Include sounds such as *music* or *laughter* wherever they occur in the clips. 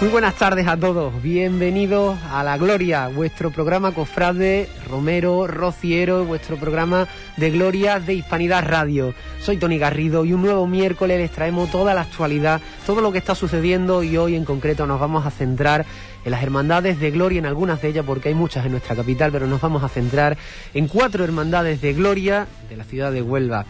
Muy buenas tardes a todos, bienvenidos a La Gloria, vuestro programa Cofrade, Romero, Rociero, vuestro programa de Gloria de Hispanidad Radio. Soy Tony Garrido y un nuevo miércoles les traemos toda la actualidad, todo lo que está sucediendo y hoy en concreto nos vamos a centrar en las hermandades de Gloria, en algunas de ellas porque hay muchas en nuestra capital, pero nos vamos a centrar en cuatro hermandades de Gloria de la ciudad de Huelva.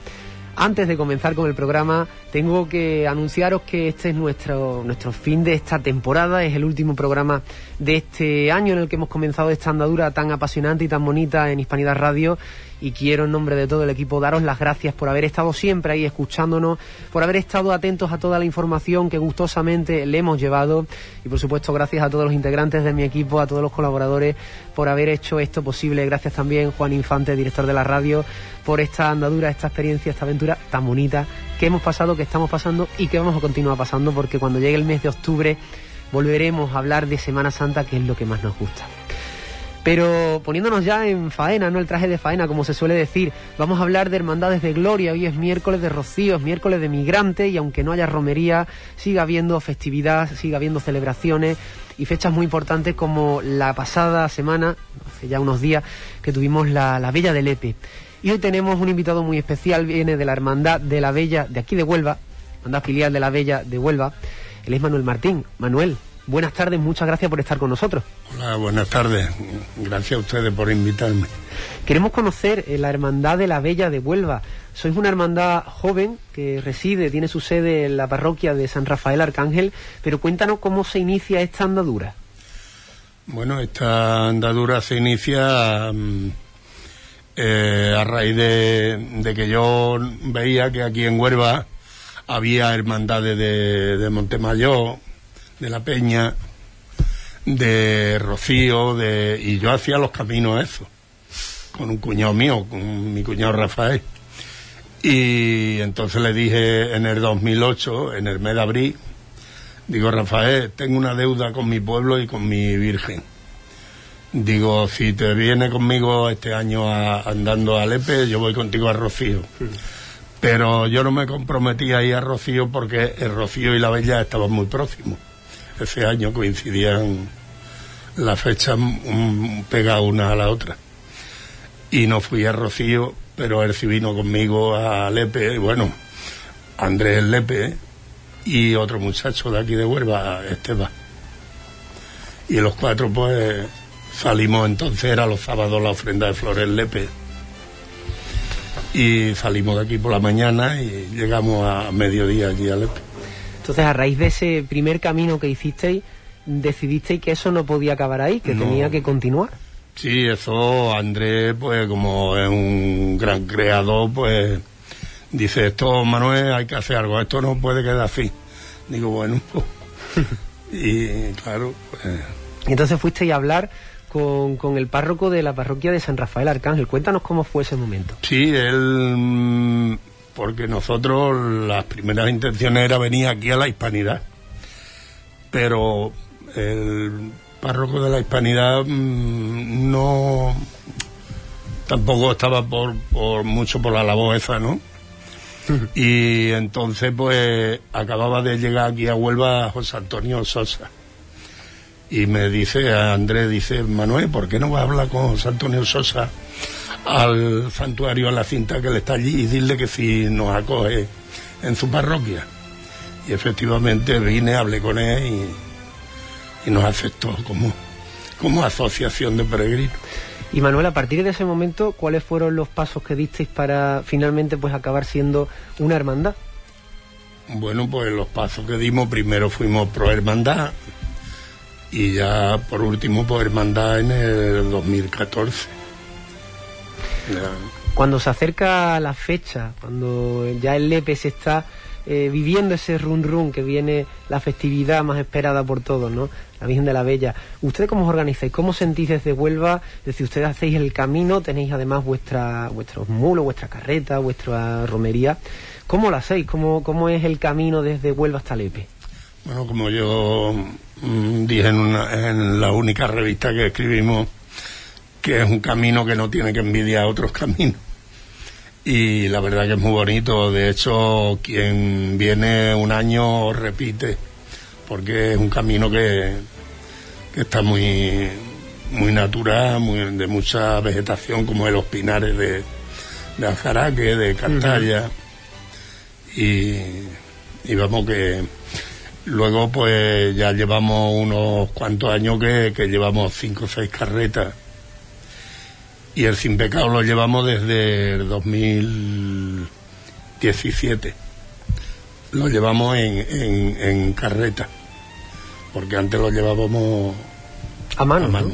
Antes de comenzar con el programa, tengo que anunciaros que este es nuestro, nuestro fin de esta temporada, es el último programa de este año en el que hemos comenzado esta andadura tan apasionante y tan bonita en Hispanidad Radio y quiero en nombre de todo el equipo daros las gracias por haber estado siempre ahí escuchándonos, por haber estado atentos a toda la información que gustosamente le hemos llevado y por supuesto gracias a todos los integrantes de mi equipo, a todos los colaboradores por haber hecho esto posible. Gracias también Juan Infante, director de la radio, por esta andadura, esta experiencia, esta aventura tan bonita que hemos pasado, que estamos pasando y que vamos a continuar pasando porque cuando llegue el mes de octubre volveremos a hablar de Semana Santa, que es lo que más nos gusta. Pero poniéndonos ya en faena, no el traje de faena, como se suele decir, vamos a hablar de hermandades de gloria. Hoy es miércoles de rocío, es miércoles de migrante y aunque no haya romería, siga habiendo festividad, siga habiendo celebraciones y fechas muy importantes como la pasada semana, hace ya unos días, que tuvimos la, la Bella del Lepe. Y hoy tenemos un invitado muy especial, viene de la Hermandad de la Bella de aquí de Huelva, hermandad filial de la Bella de Huelva. Él es Manuel Martín. Manuel, buenas tardes, muchas gracias por estar con nosotros. Hola, buenas tardes. Gracias a ustedes por invitarme. Queremos conocer eh, la Hermandad de la Bella de Huelva. Sois una hermandad joven que reside, tiene su sede en la parroquia de San Rafael Arcángel, pero cuéntanos cómo se inicia esta andadura. Bueno, esta andadura se inicia mm, eh, a raíz de, de que yo veía que aquí en Huelva había hermandades de, de Montemayor, de La Peña, de Rocío, de, y yo hacía los caminos eso, con un cuñado mío, con mi cuñado Rafael. Y entonces le dije en el 2008, en el mes de abril, digo, Rafael, tengo una deuda con mi pueblo y con mi Virgen. Digo, si te viene conmigo este año a- andando a Lepe, yo voy contigo a Rocío. Pero yo no me comprometí a ir a Rocío porque el Rocío y la Bella estaban muy próximos. Ese año coincidían las fechas pegadas una a la otra. Y no fui a Rocío, pero él vino conmigo a Lepe, bueno, Andrés Lepe y otro muchacho de aquí de Huelva, Esteban. Y los cuatro pues salimos entonces, era los sábados la ofrenda de Flores Lepe. Y salimos de aquí por la mañana y llegamos a mediodía allí a Lepe. Entonces, a raíz de ese primer camino que hicisteis, decidisteis que eso no podía acabar ahí, que No. tenía que continuar. Sí, eso Andrés, pues como es un gran creador, pues dice, esto Manuel, hay que hacer algo, esto no puede quedar así. Digo, bueno, *laughs* y claro, pues, Y entonces fuisteis a hablar con, con el párroco de la parroquia de San Rafael Arcángel. Cuéntanos cómo fue ese momento. sí, él, porque nosotros las primeras intenciones era venir aquí a la hispanidad, pero el párroco de la hispanidad mm, no, tampoco estaba por, por mucho por la labor esa, ¿no? *laughs* Y entonces, pues, acababa de llegar aquí a Huelva José Antonio Sosa. Y me dice, a Andrés, dice, Manuel, ¿por qué no vas a hablar con José Antonio Sosa al santuario, a la cinta que él está allí y dile que si nos acoge en su parroquia? Y efectivamente vine, hablé con él y, y nos aceptó como, como asociación de peregrinos. Y Manuel, a partir de ese momento, ¿cuáles fueron los pasos que disteis para finalmente pues acabar siendo una hermandad? Bueno, pues los pasos que dimos, primero fuimos pro hermandad y ya por último por hermandad en el 2014. Cuando se acerca la fecha, cuando ya el Lepe se está eh, viviendo ese run run que viene la festividad más esperada por todos, ¿no? La Virgen de la Bella. ¿Ustedes cómo os organizáis? ¿Cómo sentís desde Huelva? Es decir, ustedes hacéis el camino, tenéis además vuestra, vuestros mulos, vuestra carreta, vuestra romería. ¿Cómo lo hacéis? ¿Cómo, ¿Cómo es el camino desde Huelva hasta Lepe? Bueno, como yo mm, dije en, una, en la única revista que escribimos, que es un camino que no tiene que envidiar a otros caminos y la verdad que es muy bonito. De hecho, quien viene un año repite, porque es un camino que, que está muy, muy natural, muy, de mucha vegetación, como los pinares de, de Aljaraque, de Castalla. y, y vamos que luego pues ya llevamos unos cuantos años que, que llevamos cinco o seis carretas y el Sin Pecado lo llevamos desde el 2017. Lo llevamos en, en, carreta, porque antes lo llevábamos a mano. Mm.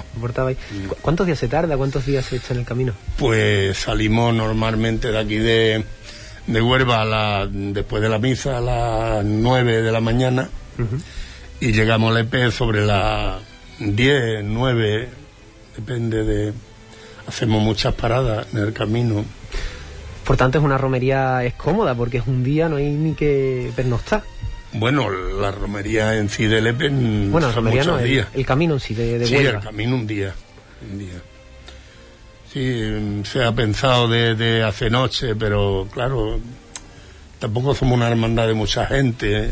¿Cuántos días se tarda? ¿Cuántos días se echa en el camino? Pues salimos normalmente de aquí de, de Huerva a la, después de la misa a las 9 de la mañana y llegamos a EP sobre las 10, 9, depende de hacemos muchas paradas en el camino. Por tanto, es una romería es cómoda porque es un día, no hay ni que pernoctar. Bueno, la romería en sí de Lepe bueno, la romería no, el, el, camino en sí de, de Sí, el camino un día, un día. Sí, se ha pensado de, de hace noche, pero claro, tampoco somos una hermandad de mucha gente.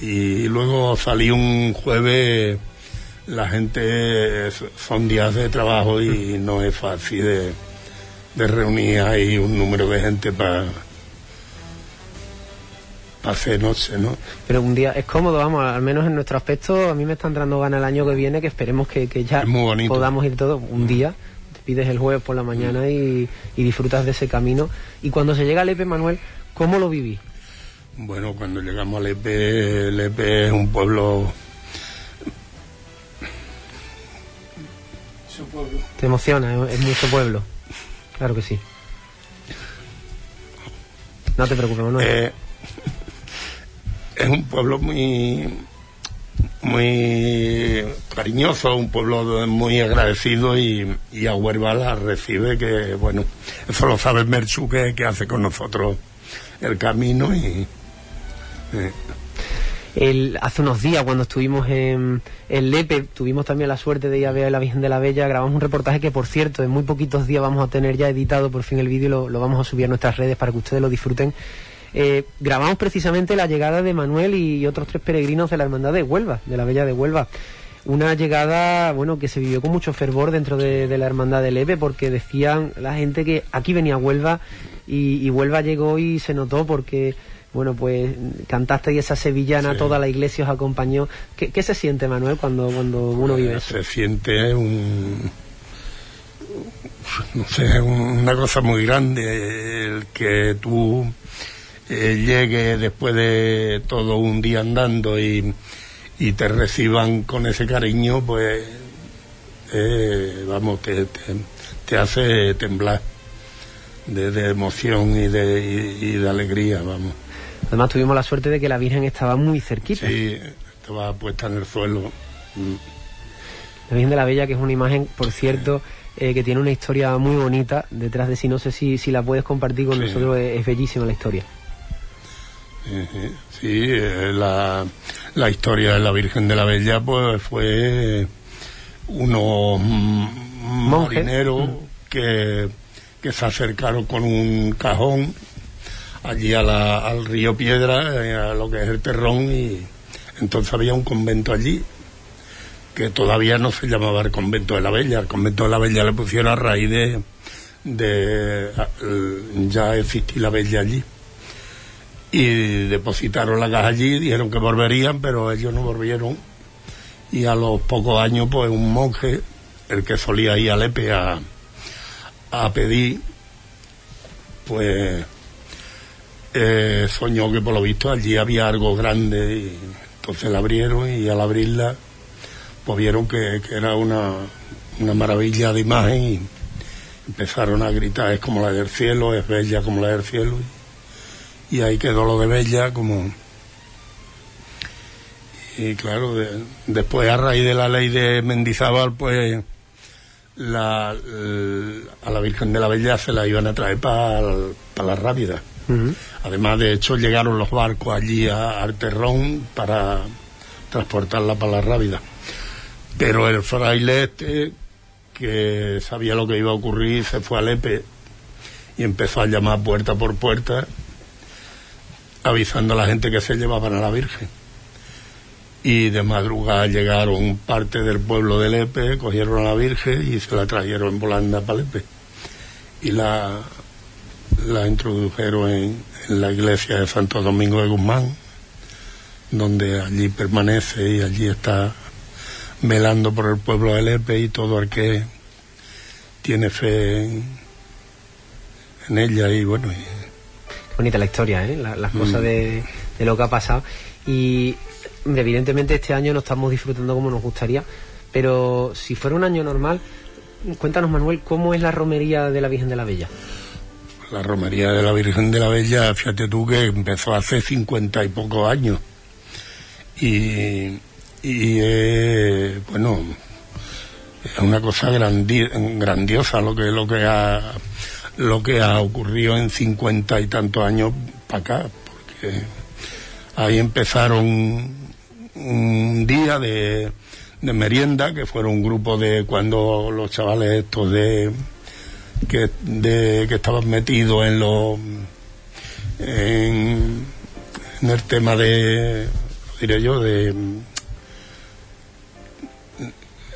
Y luego salí un jueves la gente son días de trabajo y no es fácil de, reunir ahí un número de gente para hacer noche, ¿no? Pero un día es cómodo, vamos, al menos en nuestro aspecto, a mí me está entrando ganas el año que viene, que esperemos que, ya podamos ir todos un mm. día, te pides el jueves por la mañana y, y, disfrutas de ese camino. Y cuando se llega a Lepe, Manuel, ¿cómo lo viví? Bueno, cuando llegamos a Lepe, Lepe es un pueblo Te emociona, es mucho pueblo. Claro que sí. No te preocupes, no eh, es un pueblo muy muy cariñoso, un pueblo muy agradecido y, y a Huerva la recibe que, bueno, eso lo sabe Merchu que, que hace con nosotros el camino y... Eh, hace unos días cuando estuvimos en, Lepe, tuvimos también la suerte de ir a ver a la Virgen de la Bella, grabamos un reportaje que por cierto en muy poquitos días vamos a tener ya editado por fin el vídeo y lo, vamos a subir a nuestras redes para que ustedes lo disfruten. Eh, grabamos precisamente la llegada de Manuel y otros tres peregrinos de la Hermandad de Huelva, de la Bella de Huelva una llegada, bueno, que se vivió con mucho fervor dentro de, la hermandad de Lepe, porque decían la gente que aquí venía Huelva y Huelva llegó y se notó porque bueno, pues cantaste y esa sevillana, toda la iglesia os acompañó. ¿Qué, se siente, Manuel, cuando, cuando uno vive eso? Se siente un, no sé, una cosa muy grande, el que tú eh, llegues después de todo un día andando y, y te reciban con ese cariño, pues, eh, vamos, te, te, hace temblar de, emoción y de, y de alegría, vamos. Además tuvimos la suerte de que la Virgen estaba muy cerquita. Sí, estaba puesta en el suelo. La Virgen de la Bella, que es una imagen, por cierto, eh, que tiene una historia muy bonita detrás de sí. No sé si, si la puedes compartir con nosotros, es, bellísima la historia. Sí, eh, la, la, historia de la Virgen de la Bella pues fue unos marineros mm. que, que se acercaron con un cajón allí al río Piedra, eh, a lo que es el Terrón, y entonces había un convento allí, que todavía no se llamaba el convento de la Bella, el convento de la Bella le pusieron a raíz de, de ya existía la Bella allí. Y depositaron la caja allí, dijeron que volverían, pero ellos no volvieron. Y a los pocos años, pues un monje, el que solía ir a Lepe a, a pedir, pues eh, soñó que por lo visto allí había algo grande y entonces la abrieron y al abrirla pues vieron que, era una, una, maravilla de imagen y empezaron a gritar es como la del cielo, es bella como la del cielo y ahí quedó lo de Bella como y claro después a raíz de la ley de Mendizábal pues la, a la Virgen de la Bella se la iban a traer para la Rábida además de hecho llegaron los barcos allí a Arterrón para transportarla para la Rábida pero el fraile este que sabía lo que iba a ocurrir se fue a Lepe y empezó a llamar puerta por puerta avisando a la gente que se llevaban a la Virgen. Y de madrugada llegaron parte del pueblo de Lepe, cogieron a la Virgen y se la trajeron en volanda para Lepe. Y la, la introdujeron en, la iglesia de Santo Domingo de Guzmán, donde allí permanece y allí está velando por el pueblo de Lepe y todo el que tiene fe en, ella y bueno. Bonita la historia, ¿eh? las cosas mm. de, lo que ha pasado. Y evidentemente este año no estamos disfrutando como nos gustaría, pero si fuera un año normal, cuéntanos Manuel, ¿cómo es la romería de la Virgen de la Bella? La romería de la Virgen de la Bella, fíjate tú que empezó hace cincuenta y pocos años. Y, y eh, bueno, es una cosa grandiosa lo que lo que ha lo que ha ocurrido en cincuenta y tantos años para acá porque ahí empezaron un día de, de merienda que fueron un grupo de cuando los chavales estos de que de que estaban metidos en los en, en el tema de diré yo de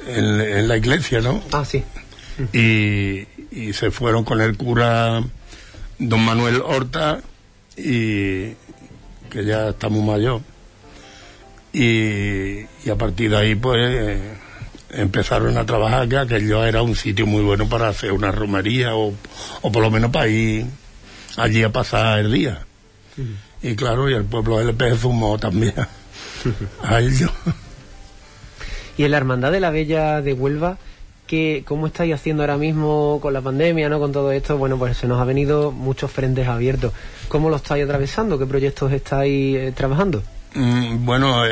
en, la iglesia, ¿no? Ah, sí. Y, y, se fueron con el cura don Manuel Horta, y que ya está muy mayor. Y, y a partir de ahí, pues, empezaron a trabajar, que aquello era un sitio muy bueno para hacer una romería, o, o por lo menos para ir allí a pasar el día. Y claro, y el pueblo del LP fumó también *laughs* a ellos. Y en la Hermandad de la Bella de Huelva, ¿qué, ¿cómo estáis haciendo ahora mismo con la pandemia, no con todo esto? Bueno, pues se nos ha venido muchos frentes abiertos. ¿Cómo lo estáis atravesando? ¿Qué proyectos estáis eh, trabajando? Mm, bueno,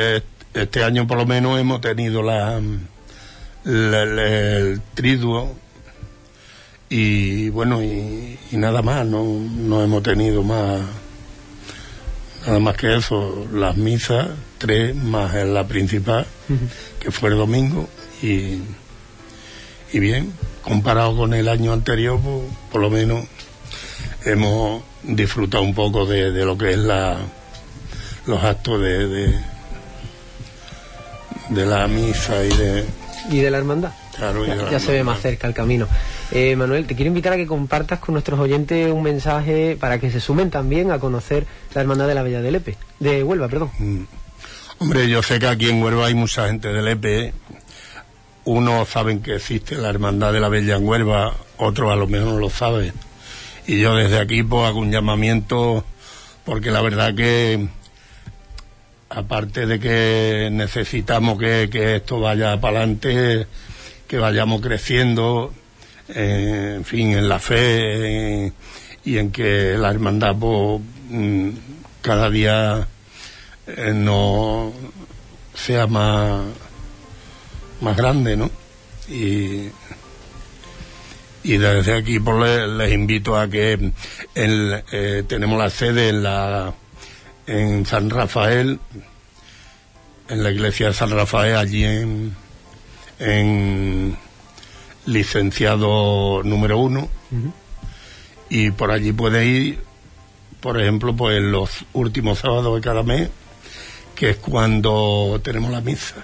este año por lo menos hemos tenido la, el triduo y bueno, y, nada más, no, no hemos tenido más nada más que eso, las misas, tres más en la principal, que fue el domingo, y, y bien, comparado con el año anterior, pues, por lo menos hemos disfrutado un poco de, lo que es la los actos de, de, de la misa y de y de la hermandad ya, se ve más cerca el camino. Eh, Manuel, te quiero invitar a que compartas con nuestros oyentes un mensaje para que se sumen también a conocer la hermandad de la Bella de Lepe, de Huelva, perdón. Mm. Hombre, yo sé que aquí en Huelva hay mucha gente de Lepe. Unos saben que existe la hermandad de la Bella en Huelva, otros a lo mejor no lo saben. Y yo desde aquí pues hago un llamamiento porque la verdad que aparte de que necesitamos que, que esto vaya para adelante, que vayamos creciendo, eh, en fin, en la fe y en que la hermandad pues, mm, cada día eh, no sea más, más grande, ¿no? Y, y desde aquí pues, les, invito a que eh, tenemos la sede en la en San Rafael en la iglesia de San Rafael allí en en licenciado número uno y por allí puede ir, por ejemplo, pues los últimos sábados de cada mes, que es cuando tenemos la misa.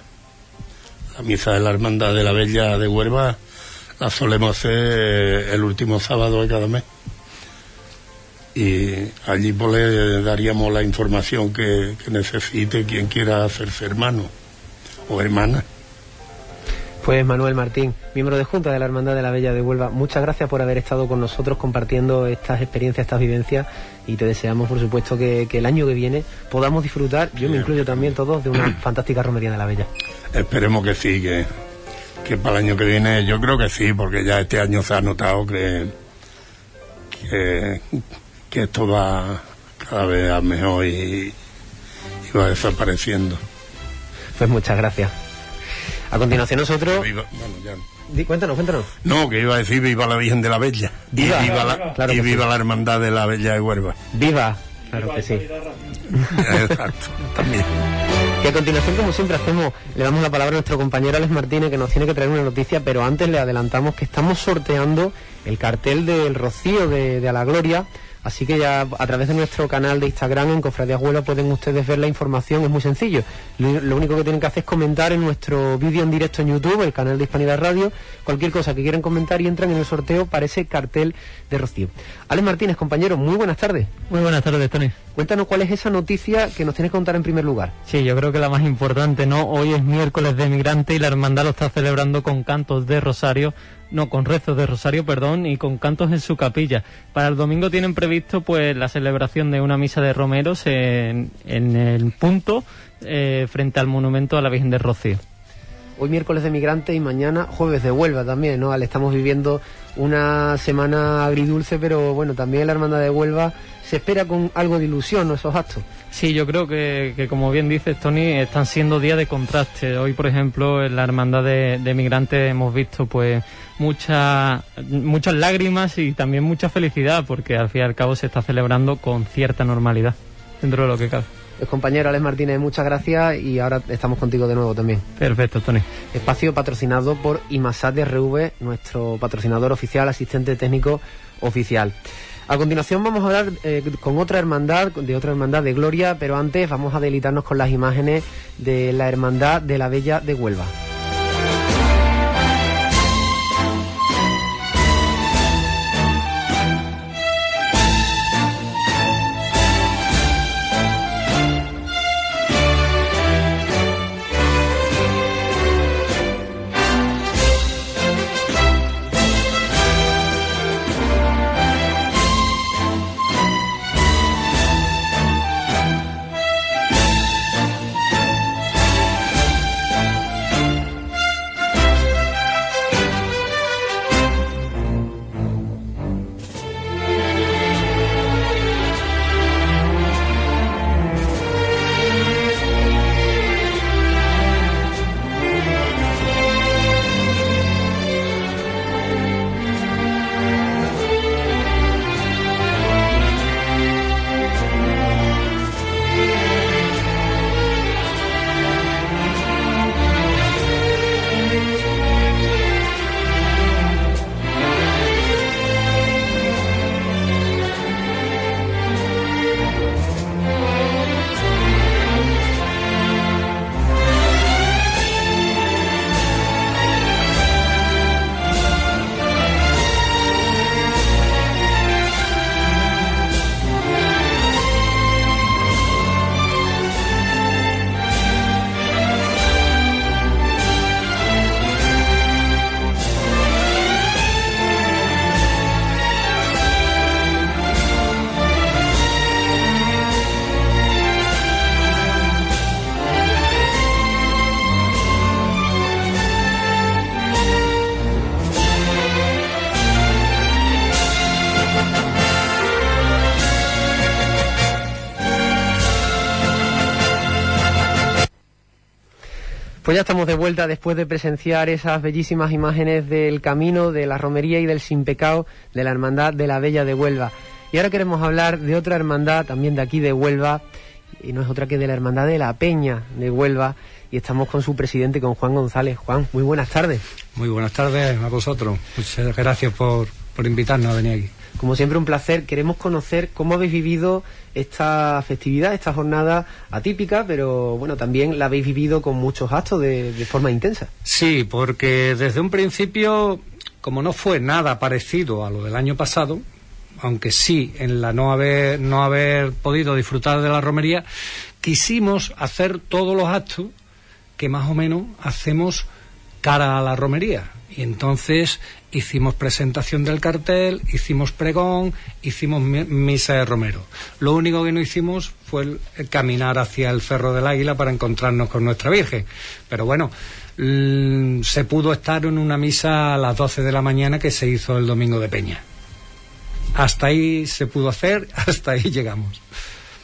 La misa de la Hermandad de la Bella de Huerva la solemos hacer el último sábado de cada mes. Y allí pues le daríamos la información que, que necesite quien quiera hacerse hermano o hermana. Pues Manuel Martín, miembro de Junta de la Hermandad de la Bella de Huelva, muchas gracias por haber estado con nosotros compartiendo estas experiencias, estas vivencias y te deseamos, por supuesto, que, el año que viene podamos disfrutar, yo me incluyo también todos, de una fantástica romería de la Bella. Esperemos que sí, que, que para el año que viene yo creo que sí, porque ya este año se ha notado que, que, esto va cada vez a mejor y, y va desapareciendo. Pues muchas gracias. A continuación nosotros... Viva- bueno, ya no. Di- Cuéntanos, cuéntanos. No, que iba a decir viva la Virgen de la Bella. Viva. y viva, la, Claro y que viva sí. la hermandad de la Bella de Huerva. ¡Viva! Claro que sí. *laughs* Exacto, también. Y a continuación, como siempre hacemos, le damos la palabra a nuestro compañero Alex Martínez que nos tiene que traer una noticia, pero antes le adelantamos que estamos sorteando el cartel del Rocío de, de A la Gloria. Así que ya a través de nuestro canal de Instagram en Cofradías Huelva pueden ustedes ver la información, es muy sencillo. Lo, lo único que tienen que hacer es comentar en nuestro vídeo en directo en YouTube, el canal de Hispanidad Radio, cualquier cosa que quieran comentar y entran en el sorteo para ese cartel de Rocío. Alex Martínez, compañero, muy buenas tardes. Muy buenas tardes, Tony. Cuéntanos cuál es esa noticia que nos tienes que contar en primer lugar. Sí, yo creo que la más importante, ¿no? Hoy es miércoles de migrante y la hermandad lo está celebrando con cantos de rosario, no, con rezos de rosario, perdón, y con cantos en su capilla. Para el domingo tienen previsto, pues, la celebración de una misa de romeros en, en el punto eh, frente al monumento a la Virgen del Rocío. Hoy miércoles de migrante y mañana jueves de Huelva también, ¿no? Estamos viviendo una semana agridulce, pero bueno, también la Hermandad de Huelva se espera con algo de ilusión, ¿no? Esos actos. Sí, yo creo que, que, como bien dices, Tony, están siendo días de contraste. Hoy, por ejemplo, en la hermandad de, de migrantes hemos visto pues mucha- muchas lágrimas y también mucha felicidad, porque al fin y al cabo se está celebrando con cierta normalidad, dentro de lo que cabe. El compañero Alex Martínez, muchas gracias y ahora estamos contigo de nuevo también. Perfecto, Tony. Espacio patrocinado por IMASAT de RV, nuestro patrocinador oficial, asistente técnico oficial. A continuación vamos a hablar eh, con otra hermandad, de otra hermandad de Gloria, pero antes vamos a deleitarnos con las imágenes de la hermandad de la Bella de Huelva. Vuelta después de presenciar esas bellísimas imágenes del camino, de la romería y del sin pecado de la Hermandad de la Bella de Huelva. Y ahora queremos hablar de otra hermandad también de aquí de Huelva, y no es otra que de la Hermandad de la Peña de Huelva, y estamos con su presidente, con Juan González. Juan, muy buenas tardes. Muy buenas tardes a vosotros. Muchas gracias por, por invitarnos a venir aquí. Como siempre, un placer. Queremos conocer cómo habéis vivido esta festividad, esta jornada atípica, pero bueno, también la habéis vivido con muchos actos de, de forma intensa. Sí, porque desde un principio, como no fue nada parecido a lo del año pasado, aunque sí en la no haber, no haber podido disfrutar de la romería, quisimos hacer todos los actos que más o menos hacemos cara a la romería. Y entonces hicimos presentación del cartel, hicimos pregón, hicimos mi- misa de romero. Lo único que no hicimos fue caminar hacia el Cerro del Águila para encontrarnos con nuestra Virgen. Pero bueno, se pudo estar en una misa a las 12 de la mañana que se hizo el domingo de Peña. Hasta ahí se pudo hacer, *laughs* hasta ahí llegamos.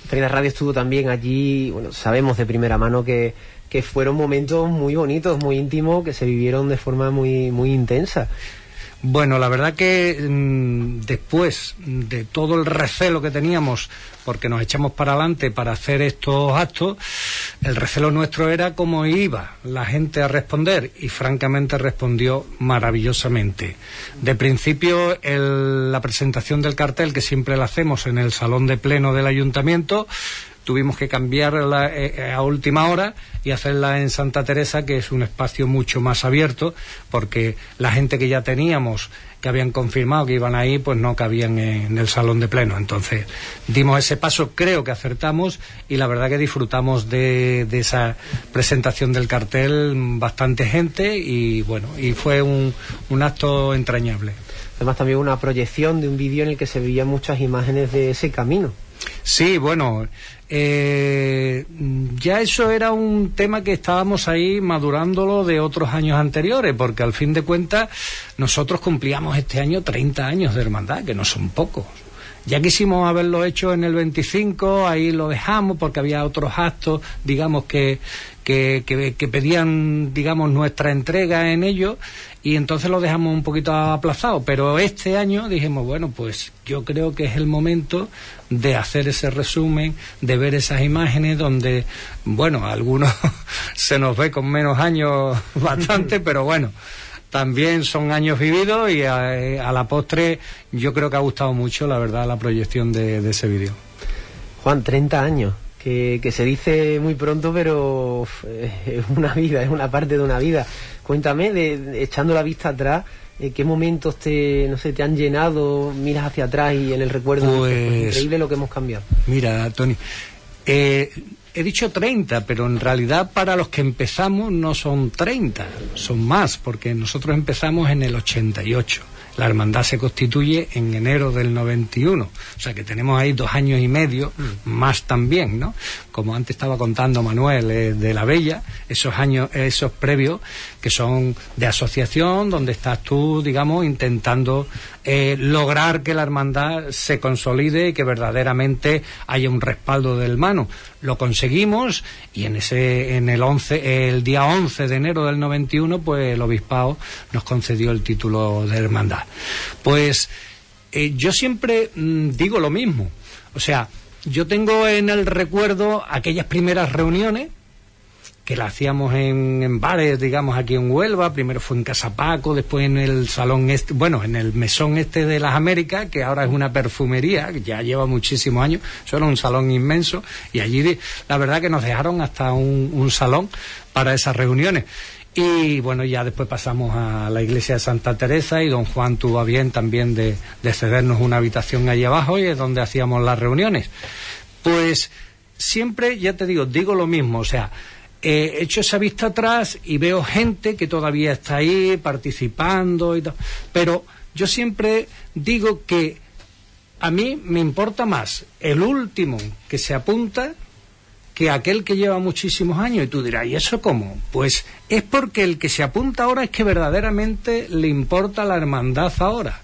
Hispanidad Radio estuvo también allí, bueno, sabemos de primera mano que, que fueron momentos muy bonitos, muy íntimos, que se vivieron de forma muy, muy intensa. Bueno, la verdad que mm, después de todo el recelo que teníamos, porque nos echamos para adelante para hacer estos actos, el recelo nuestro era cómo iba la gente a responder y francamente respondió maravillosamente. De principio, la presentación del cartel, que siempre la hacemos en el salón de pleno del ayuntamiento, tuvimos que cambiarla eh, eh, a última hora y hacerla en Santa Teresa, que es un espacio mucho más abierto, porque la gente que ya teníamos, que habían confirmado que iban ahí, pues no cabían en el salón de pleno. Entonces, dimos ese paso, creo que acertamos y la verdad que disfrutamos de, esa presentación del cartel bastante gente y bueno, y fue un, un acto entrañable. Además también una proyección de un vídeo en el que se veían muchas imágenes de ese camino. Sí, bueno, eh, ya eso era un tema que estábamos ahí madurándolo de otros años anteriores, porque al fin de cuentas nosotros cumplíamos este año 30 años de hermandad, que no son pocos. Ya quisimos haberlo hecho en el 25, ahí lo dejamos porque había otros actos, digamos, que, que, que, pedían, digamos, nuestra entrega en ello y entonces lo dejamos un poquito aplazado. Pero este año dijimos, bueno, pues yo creo que es el momento de hacer ese resumen, de ver esas imágenes donde, bueno, algunos *laughs* se nos ve con menos años *laughs* bastante, pero bueno también son años vividos y a, la postre yo creo que ha gustado mucho, la verdad, la proyección de, ese vídeo. Juan, 30 años, que, se dice muy pronto, pero *laughs* es una vida, es una parte de una vida. Cuéntame, de, echando la vista atrás, eh, ¿qué momentos te, no sé, te han llenado, miras hacia atrás y en el recuerdo? es pues increíble lo que hemos cambiado. Mira, Tony, eh, he dicho 30, pero en realidad para los que empezamos no son 30, son más, porque nosotros empezamos en el 88. La hermandad se constituye en enero del 91, o sea que tenemos ahí dos años y medio mm. más también, ¿no? Como antes estaba contando Manuel eh, de la Bella, esos años, esos previos que son de asociación, donde estás tú, digamos, intentando eh, lograr que la hermandad se consolide y que verdaderamente haya un respaldo del mano. Lo conseguimos y en ese en el 11 el día 11 de enero del 91 pues el obispado nos concedió el título de hermandad. Pues eh, yo siempre mm, digo lo mismo. O sea, yo tengo en el recuerdo aquellas primeras reuniones que la hacíamos en, bares, digamos, aquí en Huelva. Primero fue en Casa Paco, después en el salón este, bueno, en el mesón este de las Américas, que ahora es una perfumería, que ya lleva muchísimos años. Eso era un salón inmenso y allí la verdad que nos dejaron hasta un, salón para esas reuniones. Y bueno, ya después pasamos a la iglesia de Santa Teresa y don Juan tuvo a bien también de, de cedernos una habitación allí abajo y es donde hacíamos las reuniones. Pues siempre, ya te digo, digo lo mismo, o sea, he hecho esa vista atrás y veo gente que todavía está ahí participando y. Pero yo siempre digo que a mí me importa más el último que se apunta que aquel que lleva muchísimos años. Y tú dirás, ¿y eso cómo? Pues es porque el que se apunta ahora es que verdaderamente le importa la hermandad ahora.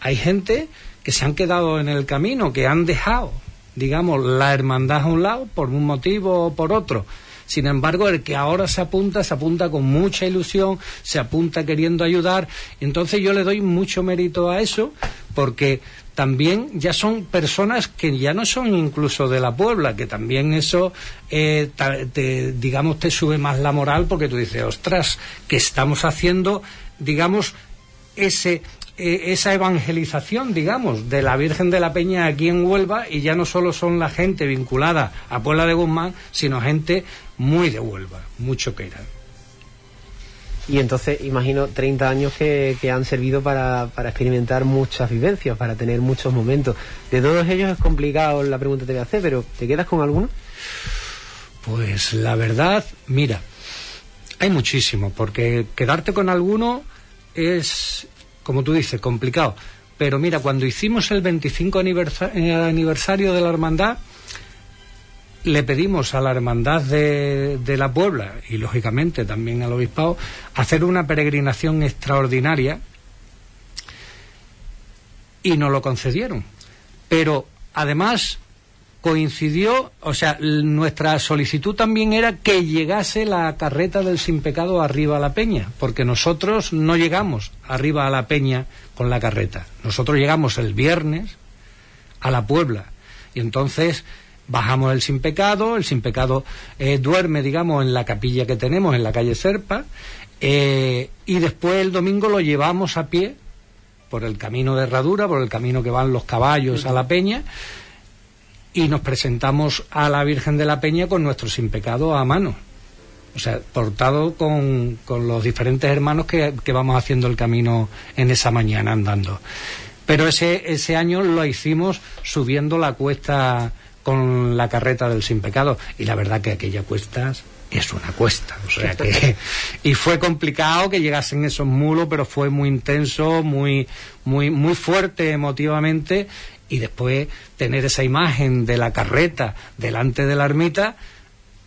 Hay gente que se han quedado en el camino, que han dejado, digamos, la hermandad a un lado por un motivo o por otro sin embargo, el que ahora se apunta, se apunta con mucha ilusión, se apunta queriendo ayudar. Entonces yo le doy mucho mérito a eso porque también ya son personas que ya no son incluso de la Puebla, que también eso, eh, digamos, te sube más la moral porque tú dices, ostras, que estamos haciendo, digamos, ese, eh, esa evangelización, digamos, de la Virgen de la Peña aquí en Huelva y ya no solo son la gente vinculada a Puebla de Guzmán, sino gente muy de Huelva, mucho que era. Y entonces imagino 30 años que, han servido para, para, experimentar muchas vivencias, para tener muchos momentos. De todos ellos es complicado la pregunta que te voy a hacer, pero ¿te quedas con alguno? Pues la verdad, mira, hay muchísimo, porque quedarte con alguno es, como tú dices, complicado. Pero mira, cuando hicimos el 25 aniversario de la hermandad, le pedimos a la Hermandad de, la Puebla y lógicamente también al Obispado hacer una peregrinación extraordinaria y nos lo concedieron. Pero además coincidió, o sea, nuestra solicitud también era que llegase la carreta del sin pecado arriba a la peña, porque nosotros no llegamos arriba a la peña con la carreta. Nosotros llegamos el viernes a la Puebla y entonces bajamos el sin pecado, el sin pecado eh, duerme, digamos, en la capilla que tenemos en la calle Serpa eh, y después el domingo lo llevamos a pie por el camino de Herradura, por el camino que van los caballos a la peña y nos presentamos a la Virgen de la Peña con nuestro sin pecado a mano. O sea, portado con, los diferentes hermanos que, vamos haciendo el camino en esa mañana andando. Pero ese, ese año lo hicimos subiendo la cuesta con la carreta del sin pecado. Y la verdad que aquella cuesta es una cuesta. O sea que, *laughs* y fue complicado que llegasen esos mulos, pero fue muy intenso, muy, muy, muy fuerte emotivamente y después tener esa imagen de la carreta delante de la ermita,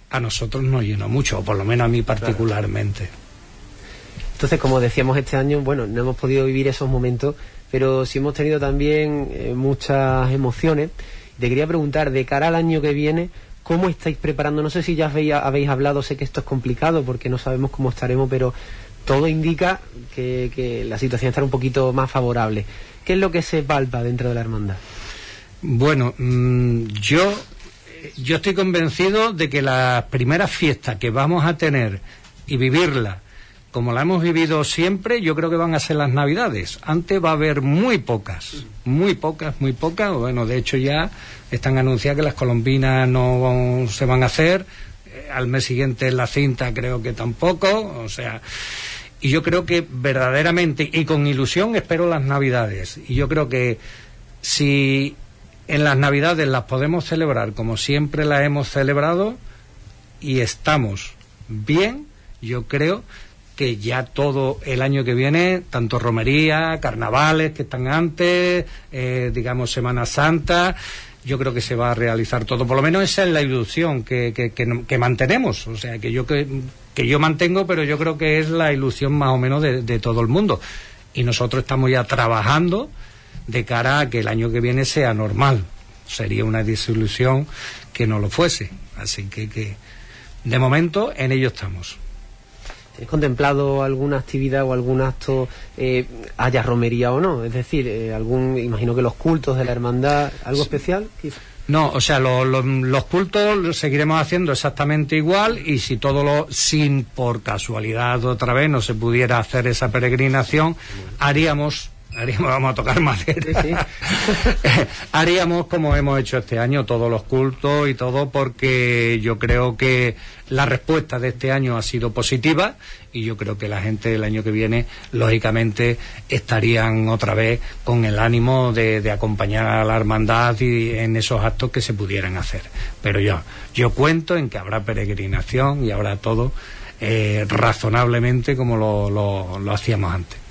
a nosotros nos llenó mucho, o por lo menos a mí particularmente. Entonces, como decíamos este año, bueno, no hemos podido vivir esos momentos, pero sí hemos tenido también eh, muchas emociones. Te quería preguntar, de cara al año que viene, ¿cómo estáis preparando? No sé si ya habéis, hablado, sé que esto es complicado porque no sabemos cómo estaremos, pero todo indica que, la situación estará un poquito más favorable. ¿Qué es lo que se palpa dentro de la hermandad? Bueno, mm, yo, yo estoy convencido de que las primeras fiestas que vamos a tener y vivirla como la hemos vivido siempre, yo creo que van a ser las Navidades. Antes va a haber muy pocas, muy pocas, muy pocas. Bueno, de hecho ya están anunciadas que las colombinas no se van a hacer. Eh, al mes siguiente la cinta creo que tampoco. O sea, y yo creo que verdaderamente y con ilusión espero las Navidades. Y yo creo que si en las Navidades las podemos celebrar como siempre las hemos celebrado y estamos bien, yo creo que ya todo el año que viene, tanto romería, carnavales que están antes, eh, digamos Semana Santa, yo creo que se va a realizar todo. Por lo menos esa es la ilusión que, que, mantenemos. O sea, que yo, que, yo mantengo, pero yo creo que es la ilusión más o menos de, todo el mundo. Y nosotros estamos ya trabajando de cara a que el año que viene sea normal. Sería una desilusión que no lo fuese. Así que, que de momento en ello estamos. ¿Has contemplado alguna actividad o algún acto, eh, haya romería o no? Es decir, eh, algún, imagino que los cultos de la hermandad, algo especial. No, o sea, los cultos los seguiremos haciendo exactamente igual y si todo lo, sin por casualidad otra vez no se pudiera hacer esa peregrinación, haríamos haríamos, vamos a tocar madera, *laughs* haríamos como hemos hecho este año, todos los cultos y todo, porque yo creo que la respuesta de este año ha sido positiva y yo creo que la gente del año que viene, lógicamente, estarían otra vez con el ánimo de, acompañar a la hermandad y en esos actos que se pudieran hacer. Pero yo, yo cuento en que habrá peregrinación y habrá todo eh, razonablemente como lo hacíamos antes.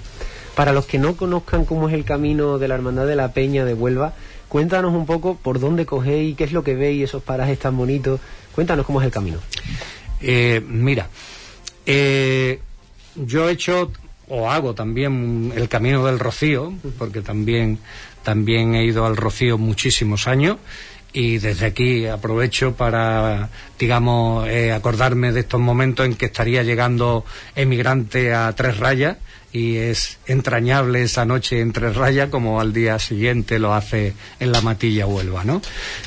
Para los que no conozcan cómo es el camino de la Hermandad de la Peña de Huelva, cuéntanos un poco por dónde cogéis, qué es lo que veis, esos parajes tan bonitos. Cuéntanos cómo es el camino. Eh, mira, eh, yo he hecho o hago también el camino del Rocío, porque también, también he ido al Rocío muchísimos años y desde aquí aprovecho para, digamos, eh, acordarme de estos momentos en que estaría llegando emigrante a Tres Rayas y es entrañable esa noche entre rayas como al día siguiente lo hace en la Matilla Huelva, ¿no?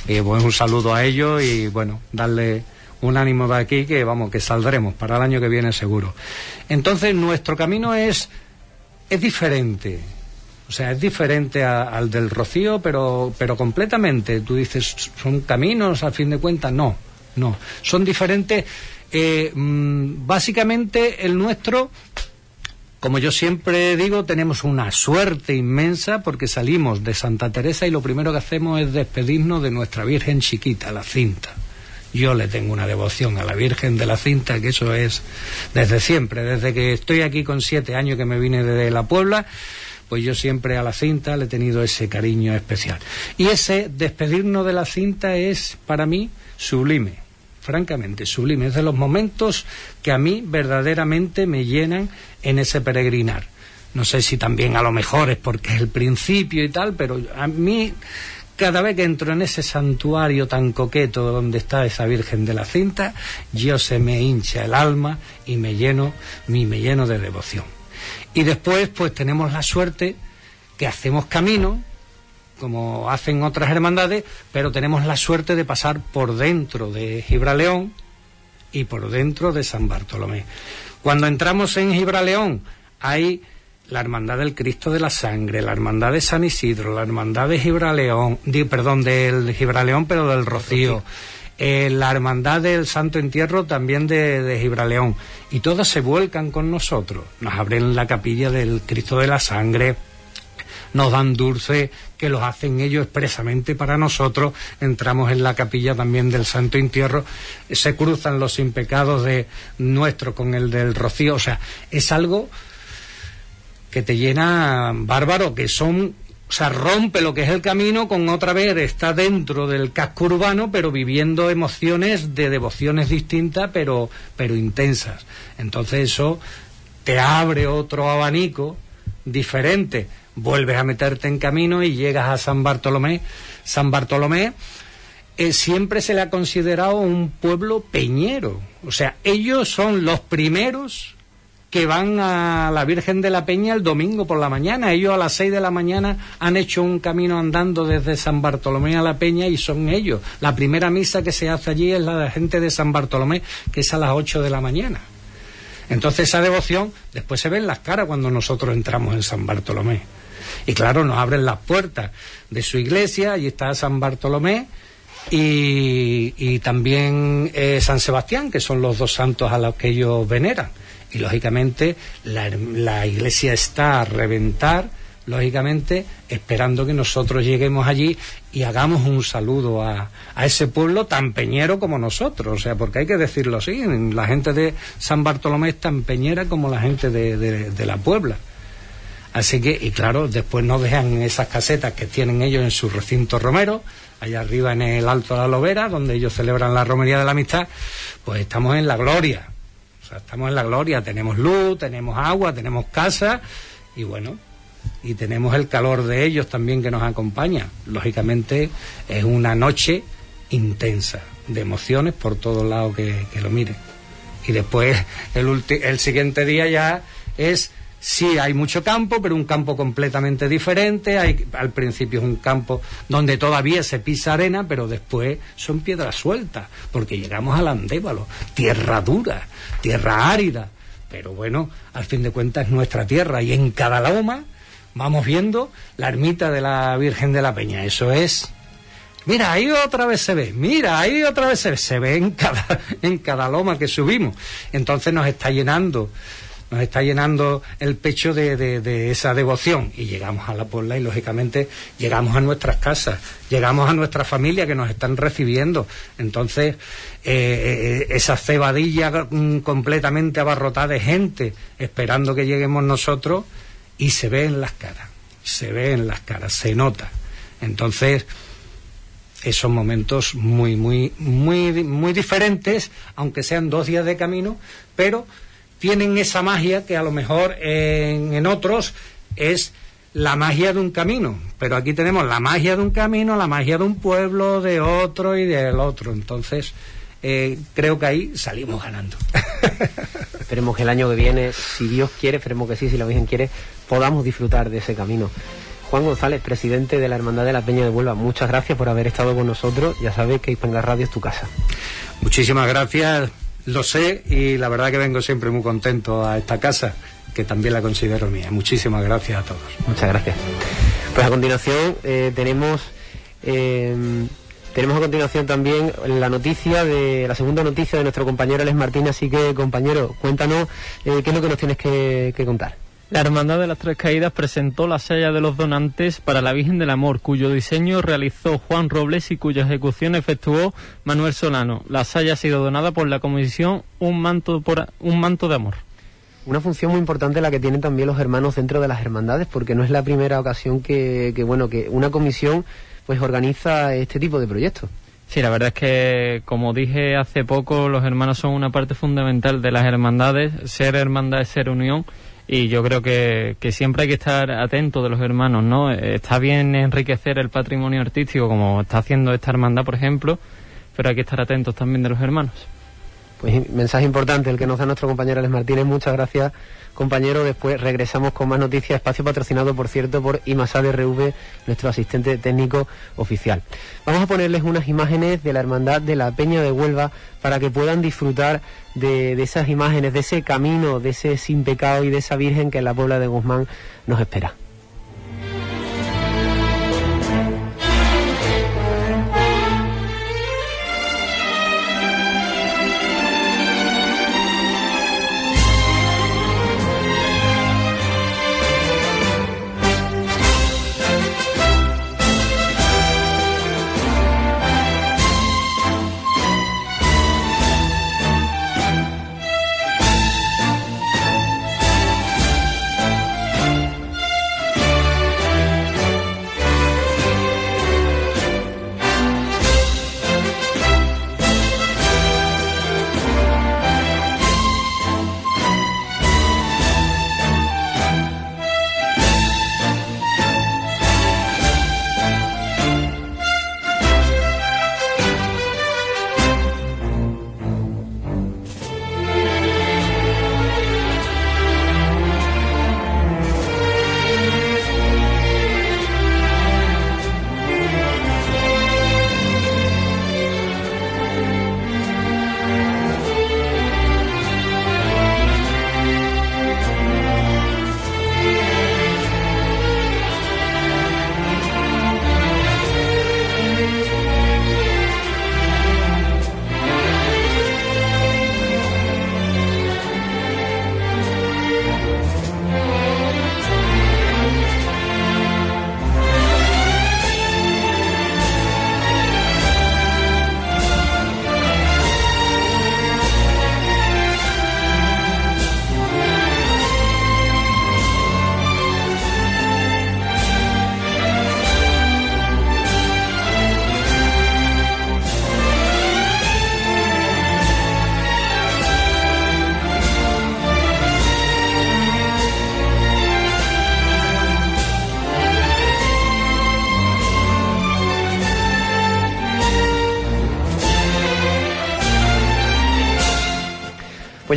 Y pues un saludo a ellos y bueno, darle un ánimo de aquí que vamos, que saldremos para el año que viene seguro. Entonces nuestro camino es, es diferente. O sea, es diferente al del Rocío, pero, pero completamente. Tú dices, ¿son caminos al fin de cuentas? No, no. Son diferentes. Eh, mm, básicamente el nuestro como yo siempre digo, tenemos una suerte inmensa porque salimos de Santa Teresa y lo primero que hacemos es despedirnos de nuestra Virgen chiquita, la cinta. Yo le tengo una devoción a la Virgen de la cinta, que eso es desde siempre, desde que estoy aquí con siete años que me vine de la Puebla, pues yo siempre a la cinta le he tenido ese cariño especial. Y ese despedirnos de la cinta es para mí sublime francamente sublime. Es de los momentos que a mí verdaderamente me llenan en ese peregrinar. No sé si también a lo mejor es porque es el principio y tal, pero a mí cada vez que entro en ese santuario tan coqueto donde está esa Virgen de la Cinta, yo se me hincha el alma y me lleno, y me lleno de devoción. Y después, pues tenemos la suerte que hacemos camino, como hacen otras hermandades, pero tenemos la suerte de pasar por dentro de Gibraleón y por dentro de San Bartolomé. Cuando entramos en Gibraleón, hay la Hermandad del Cristo de la Sangre, la Hermandad de San Isidro, la Hermandad de Gibraleón, perdón, del Gibraleón, pero del Rocío, eh, la Hermandad del Santo Entierro también de, de, Gibraleón, y todas se vuelcan con nosotros. Nos abren la capilla del Cristo de la Sangre, nos dan dulce que los hacen ellos expresamente para nosotros. Entramos en la capilla también del Santo Entierro, se cruzan los impecados de nuestro con el del Rocío, o sea, es algo que te llena bárbaro, que son o sea, rompe lo que es el camino con otra vez, está dentro del casco urbano, pero viviendo emociones de devociones distintas, pero, pero intensas. Entonces eso te abre otro abanico diferente. Vuelves a meterte en camino y llegas a San Bartolomé. San Bartolomé eh, siempre se le ha considerado un pueblo peñero. O sea, ellos son los primeros que van a la Virgen de la Peña el domingo por la mañana. Ellos a las seis de la mañana han hecho un camino andando desde San Bartolomé a la Peña y son ellos. La primera misa que se hace allí es la de la gente de San Bartolomé, que es a las ocho de la mañana. Entonces esa devoción después se ve en las caras cuando nosotros entramos en San Bartolomé. Y claro, nos abren las puertas de su iglesia, allí está San Bartolomé y, también eh, San Sebastián, que son los dos santos a los que ellos veneran y lógicamente la, iglesia está a reventar lógicamente esperando que nosotros lleguemos allí y hagamos un saludo a, a, ese pueblo tan peñero como nosotros, o sea, porque hay que decirlo así, la gente de San Bartolomé es tan peñera como la gente de, de, la Puebla. Así que, y claro, después no dejan esas casetas que tienen ellos en su recinto romero, allá arriba en el Alto de la Lobera, donde ellos celebran la romería de la amistad, pues estamos en la gloria, estamos en la gloria, tenemos luz, tenemos agua, tenemos casa y bueno, y tenemos el calor de ellos también que nos acompaña. Lógicamente es una noche intensa de emociones por todos lados que, lo miren. Y después el, el siguiente día ya es Sí, hay mucho campo, pero un campo completamente diferente. Hay, al principio es un campo donde todavía se pisa arena, pero después son piedras sueltas, porque llegamos al Andévalo, tierra dura, tierra árida. Pero bueno, al fin de cuentas es nuestra tierra y en cada loma vamos viendo la ermita de la Virgen de la Peña. Eso es Mira, ahí otra vez se ve, mira, ahí otra vez se ve, se ve en cada, *laughs* en cada loma que subimos. Entonces nos está llenando nos está llenando el pecho de, esa devoción y llegamos a la Puebla y lógicamente llegamos a nuestras casas, llegamos a nuestra familia que nos están recibiendo. Entonces, eh, eh, esa cebadilla mm, completamente abarrotada de gente esperando que lleguemos nosotros y se ve en las caras, se ve en las caras, se nota. Entonces, esos momentos muy, muy, muy, muy diferentes, aunque sean dos días de camino, pero tienen esa magia que a lo mejor en, otros es la magia de un camino, pero aquí tenemos la magia de un camino, la magia de un pueblo, de otro y del otro. Entonces, eh, creo que ahí salimos ganando. *laughs* esperemos que el año que viene, si Dios quiere, esperemos que sí, si la Virgen quiere, podamos disfrutar de ese camino. Juan González, presidente de la Hermandad de la Peña de Huelva, muchas gracias por haber estado con nosotros. Ya sabéis que Hispanga Radio es tu casa. Muchísimas gracias lo sé y la verdad que vengo siempre muy contento a esta casa, que también la considero mía. Muchísimas gracias a todos. Muchas gracias. Pues a continuación eh, tenemos... Eh, tenemos a continuación también la noticia de la segunda noticia de nuestro compañero Alex Martínez, así que compañero, cuéntanos eh, qué es lo que nos tienes que contar. La Hermandad de las Tres Caídas presentó la sella de los donantes para la Virgen del Amor, cuyo diseño realizó Juan Robles y cuya ejecución efectuó Manuel Solano. La salla ha sido donada por la Comisión Un Manto, por, un manto de Amor. Una función muy importante la que tienen también los hermanos dentro de las hermandades, porque no es la primera ocasión que, que bueno, que una comisión pues organiza este tipo de proyectos. Sí, la verdad es que, como dije hace poco, los hermanos son una parte fundamental de las hermandades. Ser hermandad es ser unión y yo creo que, siempre hay que estar atento de los hermanos, ¿no? Está bien enriquecer el patrimonio artístico como está haciendo esta hermandad, por ejemplo, pero hay que estar atentos también de los hermanos. Pues mensaje importante el que nos da nuestro compañero Alex Martínez. Muchas gracias, compañero. Después regresamos con más noticias. Espacio patrocinado, por cierto, por IMASAD RV, nuestro asistente técnico oficial. Vamos a ponerles unas imágenes de la Hermandad de la Peña de Huelva para que puedan disfrutar de, de esas imágenes, de ese camino, de ese sin pecado y de esa Virgen que en la Puebla de Guzmán nos espera.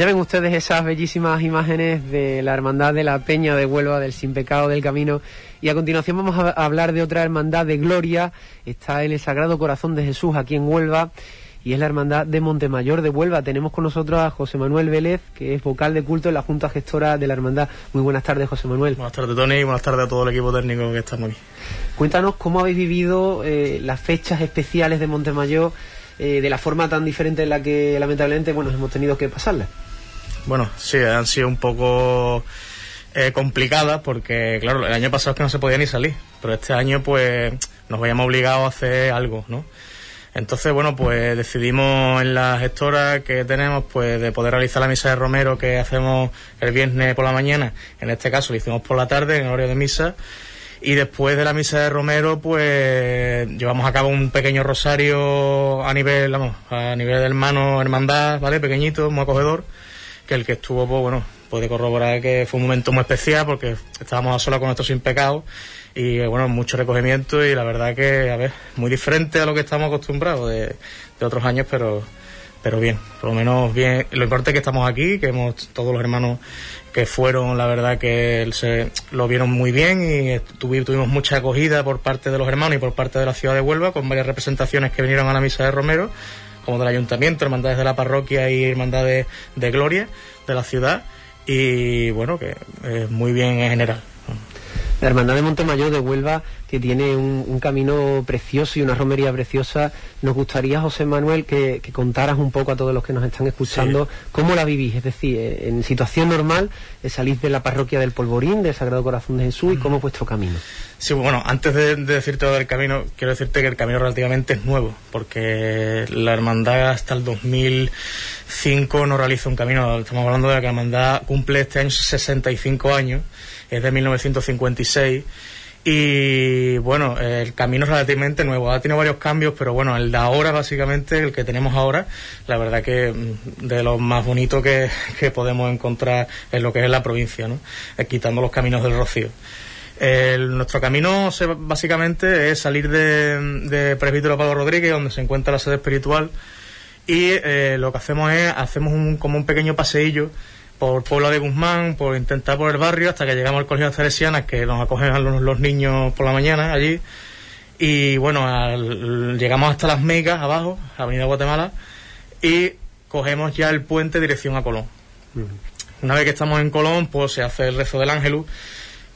Ya ven ustedes esas bellísimas imágenes de la hermandad de la Peña de Huelva, del Sin Pecado del Camino. Y a continuación vamos a hablar de otra hermandad de gloria. Está en el Sagrado Corazón de Jesús aquí en Huelva. Y es la hermandad de Montemayor de Huelva. Tenemos con nosotros a José Manuel Vélez, que es vocal de culto en la Junta Gestora de la hermandad. Muy buenas tardes, José Manuel. Buenas tardes, Tony, y buenas tardes a todo el equipo técnico que estamos aquí. Cuéntanos cómo habéis vivido eh, las fechas especiales de Montemayor eh, de la forma tan diferente en la que lamentablemente bueno hemos tenido que pasarla. Bueno, sí, han sido un poco eh, complicadas porque, claro, el año pasado es que no se podía ni salir, pero este año pues nos veíamos obligados a hacer algo, ¿no? Entonces, bueno, pues decidimos en la gestora que tenemos, pues de poder realizar la misa de Romero que hacemos el viernes por la mañana. En este caso lo hicimos por la tarde, en horario de misa. Y después de la misa de Romero, pues llevamos a cabo un pequeño rosario a nivel, vamos, a nivel de hermano, hermandad, ¿vale? Pequeñito, muy acogedor. Que el que estuvo, pues bueno, puede corroborar que fue un momento muy especial porque estábamos a solas con nuestro sin pecado y bueno, mucho recogimiento y la verdad que, a ver, muy diferente a lo que estamos acostumbrados de, de otros años, pero pero bien, por lo menos bien. Lo importante es que estamos aquí, que hemos todos los hermanos que fueron, la verdad que se lo vieron muy bien y tuvimos mucha acogida por parte de los hermanos y por parte de la ciudad de Huelva, con varias representaciones que vinieron a la misa de Romero, como del ayuntamiento, hermandades de la parroquia y hermandades de gloria de la ciudad, y bueno, que eh, muy bien en general. La Hermandad de Montemayor de Huelva, que tiene un, un, camino precioso y una romería preciosa, nos gustaría, José Manuel, que, que contaras un poco a todos los que nos están escuchando sí. cómo la vivís. Es decir, en situación normal, eh, salís de la parroquia del Polvorín, del Sagrado Corazón de Jesús, y cómo es vuestro camino. Sí, bueno, antes de, de decirte lo del camino, quiero decirte que el camino relativamente es nuevo, porque la hermandad hasta el 2005 no realiza un camino. Estamos hablando de que la hermandad cumple este año 65 años es de 1956 Y bueno, el camino es relativamente nuevo, ha tenido varios cambios, pero bueno, el de ahora básicamente, el que tenemos ahora, la verdad que mm, de lo más bonito que, *laughs* que podemos encontrar en lo que es la provincia, ¿no? Eh, quitando los caminos del Rocío. El- nuestro camino se- básicamente es salir de, de Presbítero Pablo Rodríguez, donde se encuentra la sede espiritual, y eh, lo que hacemos es, hacemos un, como un pequeño paseillo por Puebla de Guzmán, por intentar por el barrio, hasta que llegamos al Colegio de las Teresianas, que nos acogen a los, los niños por la mañana allí. Y bueno, al- llegamos hasta Las Megas, abajo, Avenida Guatemala, y cogemos ya el puente dirección a Colón. Una vez que estamos en Colón, pues se hace el rezo del Ángelus,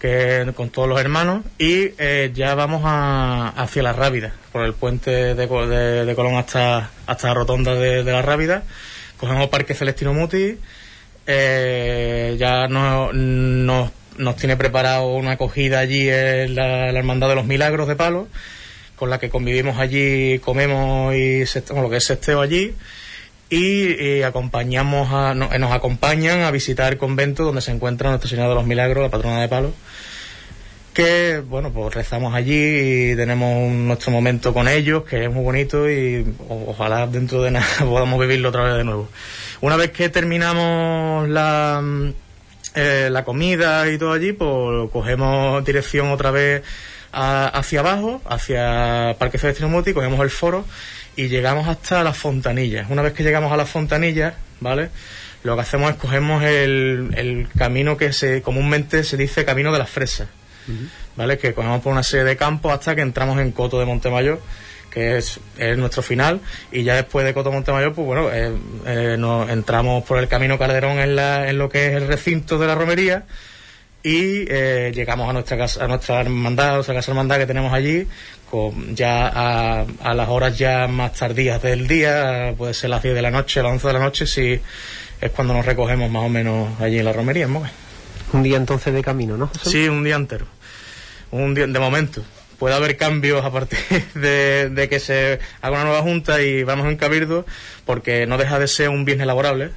que con todos los hermanos, y eh, ya vamos a- hacia la Rábida, por el puente de, Co- de- de Colón hasta, hasta la rotonda de, de la Rábida. Cogemos Parque Celestino Muti, eh, ya no- nos, nos tiene preparado una acogida allí en la, Hermandad de los Milagros de Palo, con la que convivimos allí, comemos y lo que es sesteo allí. Y, acompañamos a, no- eh, nos acompañan a visitar el convento donde se encuentra Nuestra Señora de los Milagros, la patrona de Palo que bueno pues rezamos allí y tenemos nuestro momento con ellos que es muy bonito y ojalá dentro de nada *laughs* podamos vivirlo otra vez de nuevo una vez que terminamos la mm, eh, la comida y todo allí pues cogemos dirección otra vez a- hacia abajo hacia Parque Celestino Muti cogemos el foro y llegamos hasta las fontanillas una vez que llegamos a las fontanillas vale lo que hacemos es cogemos el, el camino que se comúnmente se dice camino de las fresas ¿vale? Que cogemos por una serie de campos hasta que entramos en Coto de Montemayor, que es, es nuestro final, y ya después de Coto Montemayor, pues bueno, eh, eh, nos entramos por el camino Calderón en, la, en lo que es el recinto de la romería y eh, llegamos a nuestra casa, a nuestra hermandad, a nuestra casa hermandad que tenemos allí, con ya a, a las horas ya más tardías del día, puede ser las 10 de la noche, las 11 de la noche, si es cuando nos recogemos más o menos allí en la romería, en. Un día entonces de camino, ¿no? Sí, un día entero. Un día, de momento. Puede haber cambios a partir *laughs* de, que se haga una nueva junta y vamos en cabildo, porque no deja de ser un viernes laborable.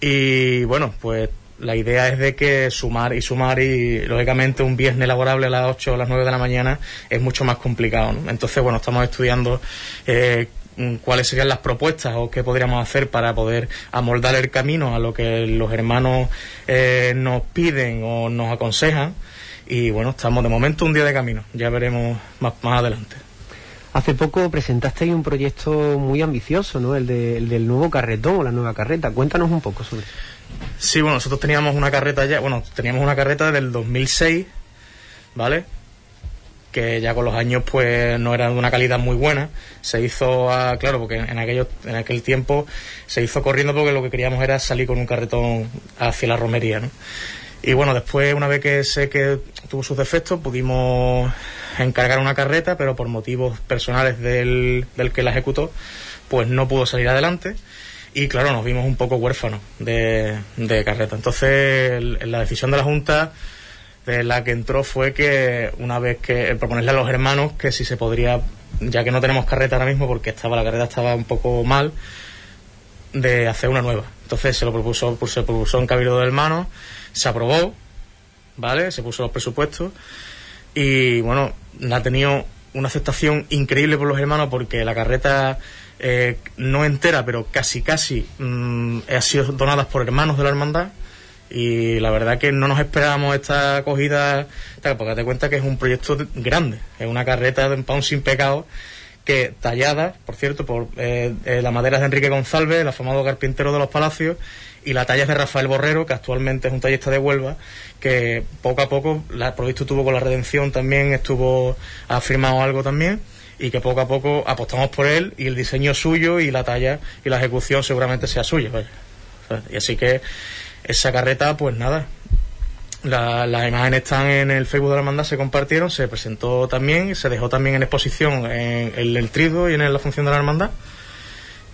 Y bueno, pues la idea es de que sumar y sumar y lógicamente un viernes laborable a las 8 o las 9 de la mañana es mucho más complicado. ¿no? Entonces, bueno, estamos estudiando eh, cuáles serían las propuestas o qué podríamos hacer para poder amoldar el camino a lo que los hermanos eh, nos piden o nos aconsejan. Y bueno, estamos de momento un día de camino, ya veremos más, más adelante. Hace poco presentasteis un proyecto muy ambicioso, ¿no? El, de- el del nuevo carretón o la nueva carreta. Cuéntanos un poco sobre eso. Sí, bueno, nosotros teníamos una carreta ya, bueno, teníamos una carreta del 2006, ¿vale? Que ya con los años pues no era de una calidad muy buena. Se hizo, a- claro, porque en, aquellos, en aquel tiempo se hizo corriendo porque lo que queríamos era salir con un carretón hacia la romería, ¿no? Y bueno, después, una vez que sé que tuvo sus defectos, pudimos encargar una carreta, pero por motivos personales del, del que la ejecutó, pues no pudo salir adelante. Y claro, nos vimos un poco huérfanos de, de carreta. Entonces, la decisión de la Junta de la que entró fue que una vez que eh, proponerle a los hermanos que si se podría, ya que no tenemos carreta ahora mismo porque estaba la carreta estaba un poco mal, de hacer una nueva. Entonces se lo propuso, se propuso en Cabildo de Hermanos, se aprobó, ¿vale? Se puso los presupuestos y bueno, ha tenido una aceptación increíble por los hermanos porque la carreta eh, no entera, pero casi casi mm, ha sido donada por hermanos de la hermandad y la verdad que no nos esperábamos esta acogida, porque te cuenta que es un proyecto de- grande, es una carreta de pan sin pecado que tallada, por cierto, por eh, eh, la madera de Enrique González, el afamado carpintero de los Palacios, y la talla es de Rafael Borrero, que actualmente es un tallista de Huelva, que poco a poco, la provisto tuvo con la redención también, estuvo, ha firmado algo también, y que poco a poco apostamos por él, y el diseño es suyo, y la talla y la ejecución seguramente sea suya, Y así que esa carreta, pues nada, la- las imágenes están en el Facebook de la hermandad, se compartieron, se presentó también, se dejó también en exposición en el, trigo y en la función de la hermandad.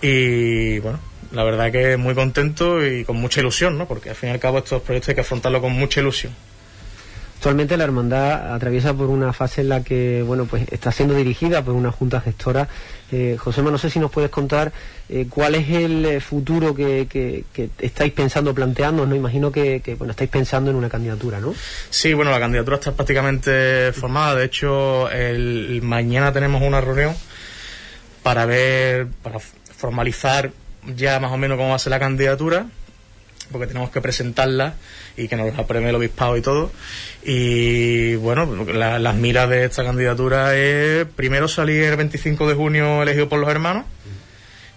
Y bueno, la verdad que muy contento y con mucha ilusión, ¿no? Porque al fin y al cabo estos proyectos hay que afrontarlo con mucha ilusión. Actualmente la hermandad atraviesa por una fase en la que, bueno, pues está siendo dirigida por una junta gestora. Eh, José, no sé si nos puedes contar eh, cuál es el eh, futuro que, que, estáis pensando, planteando, ¿no? Imagino que, bueno, estáis pensando en una candidatura, ¿no? Sí, bueno, la candidatura está prácticamente formada. De hecho, el, mañana tenemos una reunión para ver, para formalizar ya más o menos cómo va a ser la candidatura porque tenemos que presentarla y que nos apruebe el obispado y todo. Y bueno, las miras de esta candidatura es primero salir el 25 de junio elegido por los hermanos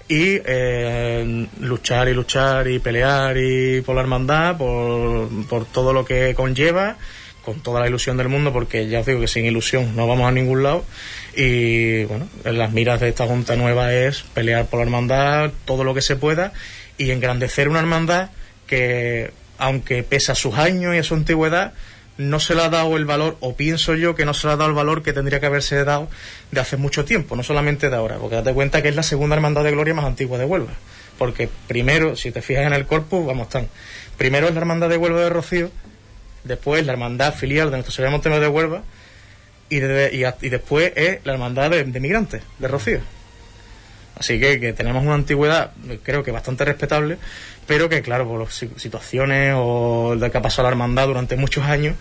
y eh, luchar y luchar y pelear y por la hermandad, por, por todo lo que conlleva con toda la ilusión del mundo, porque ya os digo que sin ilusión no vamos a ningún lado. Y bueno, en las miras de esta Junta Nueva es pelear por la hermandad todo lo que se pueda y engrandecer una hermandad que, aunque pese a sus años y a su antigüedad, no se le ha dado el valor, o pienso yo que no se le ha dado el valor que tendría que haberse dado de hace mucho tiempo, no solamente de ahora, porque date cuenta que es la segunda hermandad de gloria más antigua de Huelva. Porque primero, si te fijas en el corpus, vamos, están. Primero es la hermandad de Huelva de Rocío, después la hermandad filial de nuestro Señor Montenegro de Huelva, y, y, después es la hermandad de, de migrantes de Rocío. Así que, que, tenemos una antigüedad, creo que bastante respetable, pero que claro, por las situaciones o de que ha pasado la hermandad durante muchos años,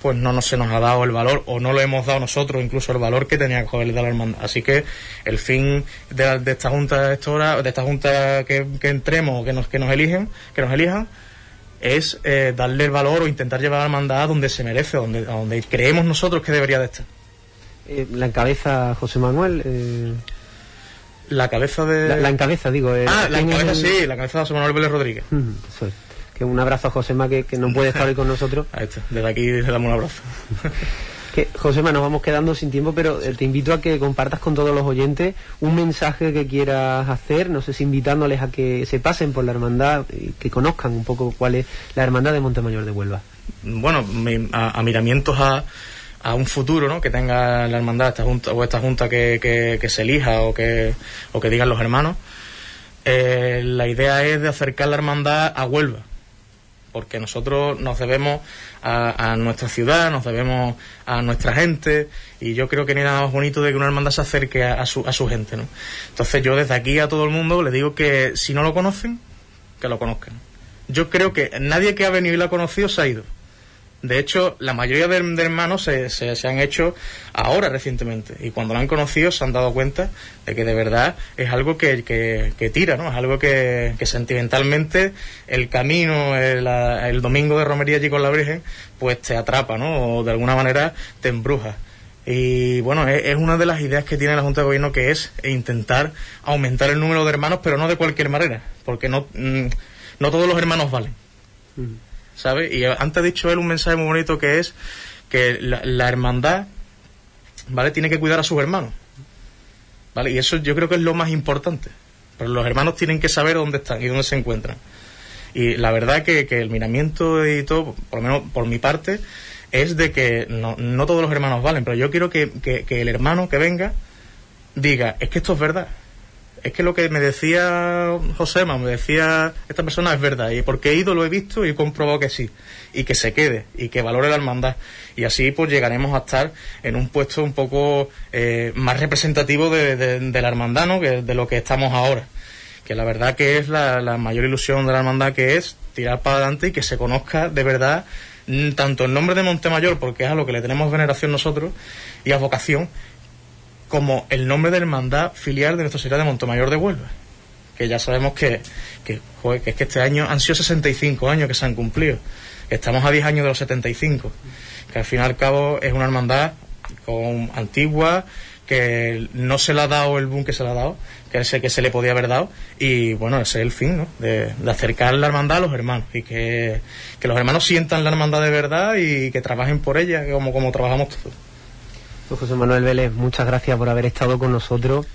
pues no nos, se nos ha dado el valor o no lo hemos dado nosotros incluso el valor que tenía que haberle dado la hermandad. Así que el fin de, de esta junta de de esta junta que, entremos, que nos, que nos eligen, que nos elijan, es eh, darle el valor o intentar llevar la hermandad donde se merece, donde, donde creemos nosotros que debería de estar. Eh, la encabeza José Manuel. Eh, la cabeza de. La, encabeza, digo. Eh, ah, la cabeza, sí, la cabeza de José Manuel Vélez Rodríguez. Que un abrazo a José que, que no puede estar hoy con nosotros. Ahí está, desde aquí le damos un abrazo. *laughs* que, Josema, nos vamos quedando sin tiempo, pero eh, te invito a que compartas con todos los oyentes un mensaje que quieras hacer, no sé si invitándoles a que se pasen por la hermandad, y que conozcan un poco cuál es la hermandad de Montemayor de Huelva. Bueno, a miramientos a a un futuro ¿no? que tenga la hermandad esta junta, o esta junta que, que, se elija o que, o que digan los hermanos. Eh, la idea es de acercar la hermandad a Huelva, porque nosotros nos debemos a, nuestra ciudad, nos debemos a nuestra gente, y yo creo que ni nada más bonito de que una hermandad se acerque a, su, a su gente. ¿no? Entonces yo desde aquí a todo el mundo le digo que si no lo conocen, que lo conozcan. Yo creo que nadie que ha venido y lo ha conocido se ha ido de hecho, la mayoría de, hermanos se, se, han hecho ahora recientemente y cuando lo han conocido se han dado cuenta de que de verdad es algo que, que, tira, ¿no? Es algo que, sentimentalmente el camino, el, domingo de romería allí con la Virgen, pues te atrapa, ¿no? O de alguna manera te embruja. Y bueno, es, una de las ideas que tiene la Junta de Gobierno que es intentar aumentar el número de hermanos, pero no de cualquier manera, porque no, mm, no todos los hermanos valen. Mm. ¿Sabes? Y antes ha dicho él un mensaje muy bonito que es que la, hermandad, ¿vale? Tiene que cuidar a sus hermanos, ¿vale? Y eso yo creo que es lo más importante. Pero los hermanos tienen que saber dónde están y dónde se encuentran. Y la verdad que, que el miramiento y todo, por lo menos por mi parte, es de que no, no todos los hermanos valen, pero yo quiero que, que el hermano que venga diga, es que esto es verdad es que lo que me decía Josema, me decía esta persona es verdad, y porque he ido lo he visto y he comprobado que sí, y que se quede, y que valore la hermandad. Y así pues llegaremos a estar en un puesto un poco eh, más representativo de, la hermandad, ¿no? Que de lo que estamos ahora. Que la verdad que es la, la mayor ilusión de la hermandad que es tirar para adelante y que se conozca de verdad mm, tanto el nombre de Montemayor, porque es a lo que le tenemos veneración nosotros, y a vocación, como el nombre de hermandad filial de Nuestra Señora de Montemayor de Huelva. Que ya sabemos que, es que este año han sido 65 años que se han cumplido. Estamos a 10 años de los 75. Que al fin y al cabo es una hermandad con, antigua, que no se le ha dado el boom que se le ha dado, que es que se le podía haber dado, y bueno, ese es el fin, ¿no? De, acercar la hermandad a los hermanos, y que, que, los hermanos sientan la hermandad de verdad y que trabajen por ella, como, como trabajamos todos. Pues José Manuel Vélez, muchas gracias por haber estado con nosotros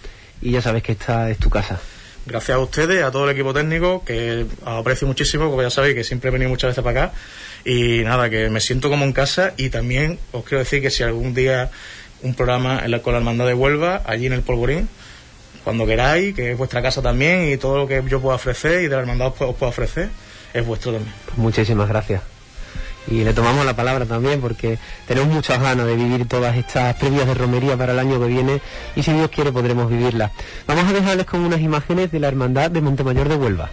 y ya sabes que esta es tu casa. Gracias a ustedes, a todo el equipo técnico, que aprecio muchísimo, porque ya sabéis que siempre he venido muchas veces para acá. Y nada, que me siento como en casa y también os quiero decir que si algún día un programa en la, con la Hermandad de Huelva, allí en el Polvorín, cuando queráis, que es vuestra casa también y todo lo que yo pueda ofrecer y de la Hermandad os puedo ofrecer, es vuestro también. Pues muchísimas gracias. Y le tomamos la palabra también porque tenemos muchas ganas de vivir todas estas previas de romería para el año que viene y si Dios quiere podremos vivirlas. Vamos a dejarles con unas imágenes de la Hermandad de Montemayor de Huelva.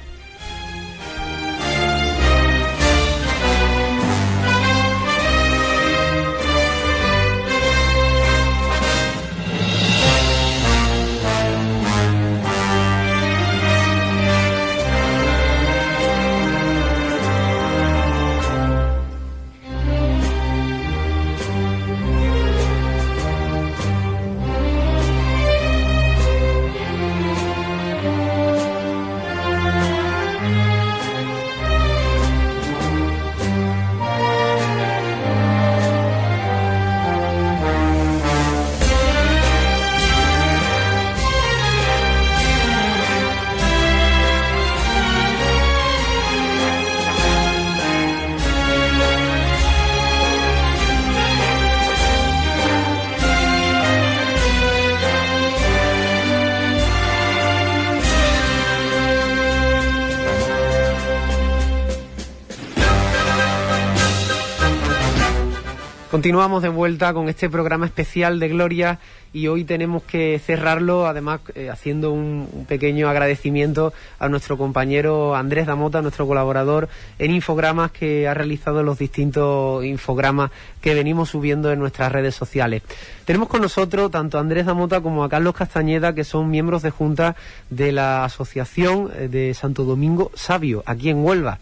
Continuamos de vuelta con este programa especial de Gloria y hoy tenemos que cerrarlo además eh, haciendo un, pequeño agradecimiento a nuestro compañero Andrés Damota, nuestro colaborador en infogramas que ha realizado los distintos infogramas que venimos subiendo en nuestras redes sociales. Tenemos con nosotros tanto a Andrés Damota como a Carlos Castañeda que son miembros de junta de la Asociación eh, de Santo Domingo Sabio aquí en Huelva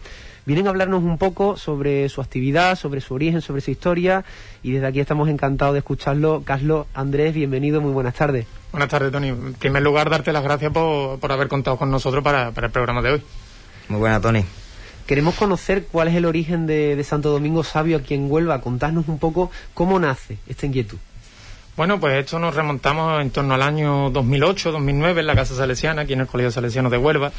vienen a hablarnos un poco sobre su actividad, sobre su origen, sobre su historia y desde aquí estamos encantados de escucharlo. Carlos, Andrés, bienvenido, muy buenas tardes. Buenas tardes, Tony. En primer lugar, darte las gracias por, haber contado con nosotros para, el programa de hoy. Muy buena, Tony. Queremos conocer cuál es el origen de, Santo Domingo Sabio aquí en Huelva. Contarnos un poco cómo nace esta inquietud. Bueno, pues esto nos remontamos en torno al año 2008-2009 en la Casa Salesiana, aquí en el Colegio Salesiano de Huelva.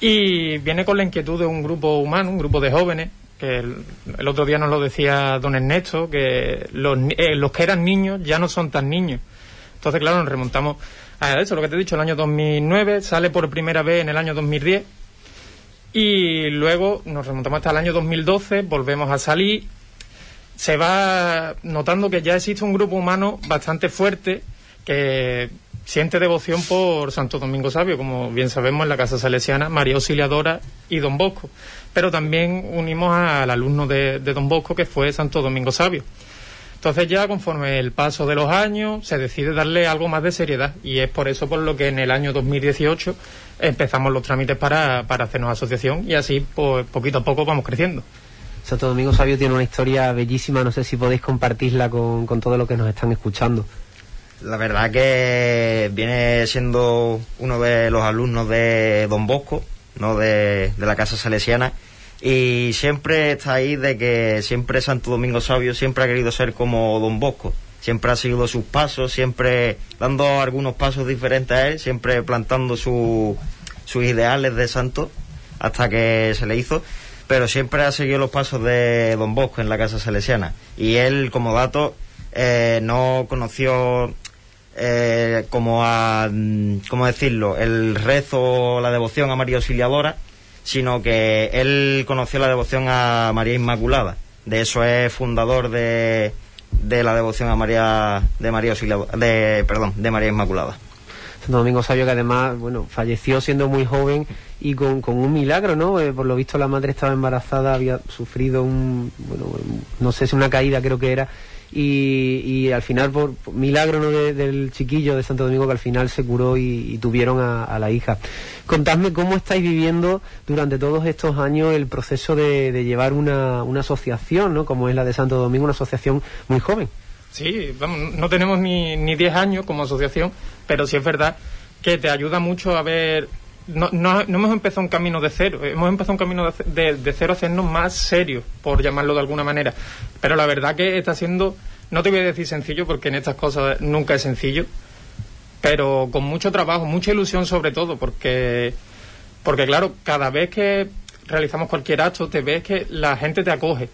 Y viene con la inquietud de un grupo humano, un grupo de jóvenes, que el, otro día nos lo decía don Ernesto, que los, eh, los que eran niños ya no son tan niños. Entonces, claro, nos remontamos a eso, lo que te he dicho, el año 2009, sale por primera vez en el año 2010 y luego nos remontamos hasta el año 2012, volvemos a salir, se va notando que ya existe un grupo humano bastante fuerte que siente devoción por Santo Domingo Sabio, como bien sabemos en la Casa Salesiana, María Auxiliadora y Don Bosco. Pero también unimos al alumno de, Don Bosco, que fue Santo Domingo Sabio. Entonces ya conforme el paso de los años se decide darle algo más de seriedad y es por eso por lo que en el año 2018 empezamos los trámites para, para hacernos asociación y así pues poquito a poco vamos creciendo. Santo Domingo Sabio tiene una historia bellísima, no sé si podéis compartirla con, con todo lo que nos están escuchando. La verdad que viene siendo uno de los alumnos de Don Bosco, no de, la Casa Salesiana, y siempre está ahí de que siempre Santo Domingo Sabio siempre ha querido ser como Don Bosco, siempre ha seguido sus pasos, siempre dando algunos pasos diferentes a él, siempre plantando sus ideales de santo hasta que se le hizo, pero siempre ha seguido los pasos de Don Bosco en la Casa Salesiana. Y él, como dato, eh, no conoció eh, como a, mm, ¿cómo decirlo?, el rezo la devoción a María Auxiliadora, sino que él conoció la devoción a María Inmaculada. De eso es fundador de, de la devoción a María, de María Auxiliadora, de, perdón, de María Inmaculada. Santo Domingo Sabio que además, bueno, falleció siendo muy joven y con, con un milagro, ¿no? Eh, por lo visto la madre estaba embarazada, había sufrido un, bueno, no sé si una caída creo que era, y, al final por, milagro ¿no? del chiquillo de Santo Domingo que al final se curó y, tuvieron a, la hija. Contadme cómo estáis viviendo durante todos estos años el proceso de, llevar una, una, asociación, ¿no? como es la de Santo Domingo, una asociación muy joven. Sí, vamos, no tenemos ni, ni 10 años como asociación, pero sí es verdad que te ayuda mucho a ver no, no, hemos empezado un camino de cero, hemos empezado un camino de, de, cero a hacernos más serios, por llamarlo de alguna manera. Pero la verdad que está siendo, no te voy a decir sencillo, porque en estas cosas nunca es sencillo, pero con mucho trabajo, mucha ilusión sobre todo, porque, porque claro, cada vez que realizamos cualquier acto, te ves que la gente te acoge.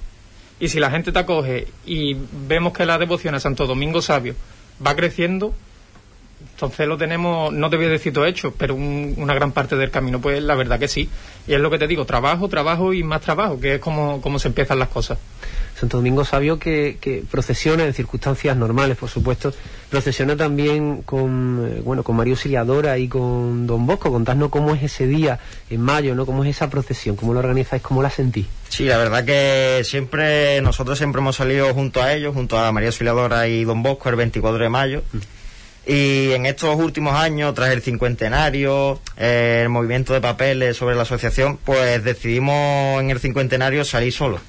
Y si la gente te acoge y vemos que la devoción a Santo Domingo Sabio va creciendo, entonces lo tenemos, no te voy a decir todo hecho, pero una gran parte del camino, pues la verdad que sí. Y es lo que te digo, trabajo, trabajo y más trabajo, que es como, como se empiezan las cosas. Santo Domingo Sabio que, que procesiona en circunstancias normales, por supuesto, procesiona también con, eh, bueno, con María Auxiliadora y con Don Bosco. Contadnos cómo es ese día en mayo, ¿no? Cómo es esa procesión, cómo la organizáis, cómo la sentís. Sí, la verdad que siempre, nosotros siempre hemos salido junto a ellos, junto a María Auxiliadora y Don Bosco el 24 de mayo. Y en estos últimos años, tras el cincuentenario, eh, el movimiento de papeles sobre la asociación, pues decidimos en el cincuentenario salir solos.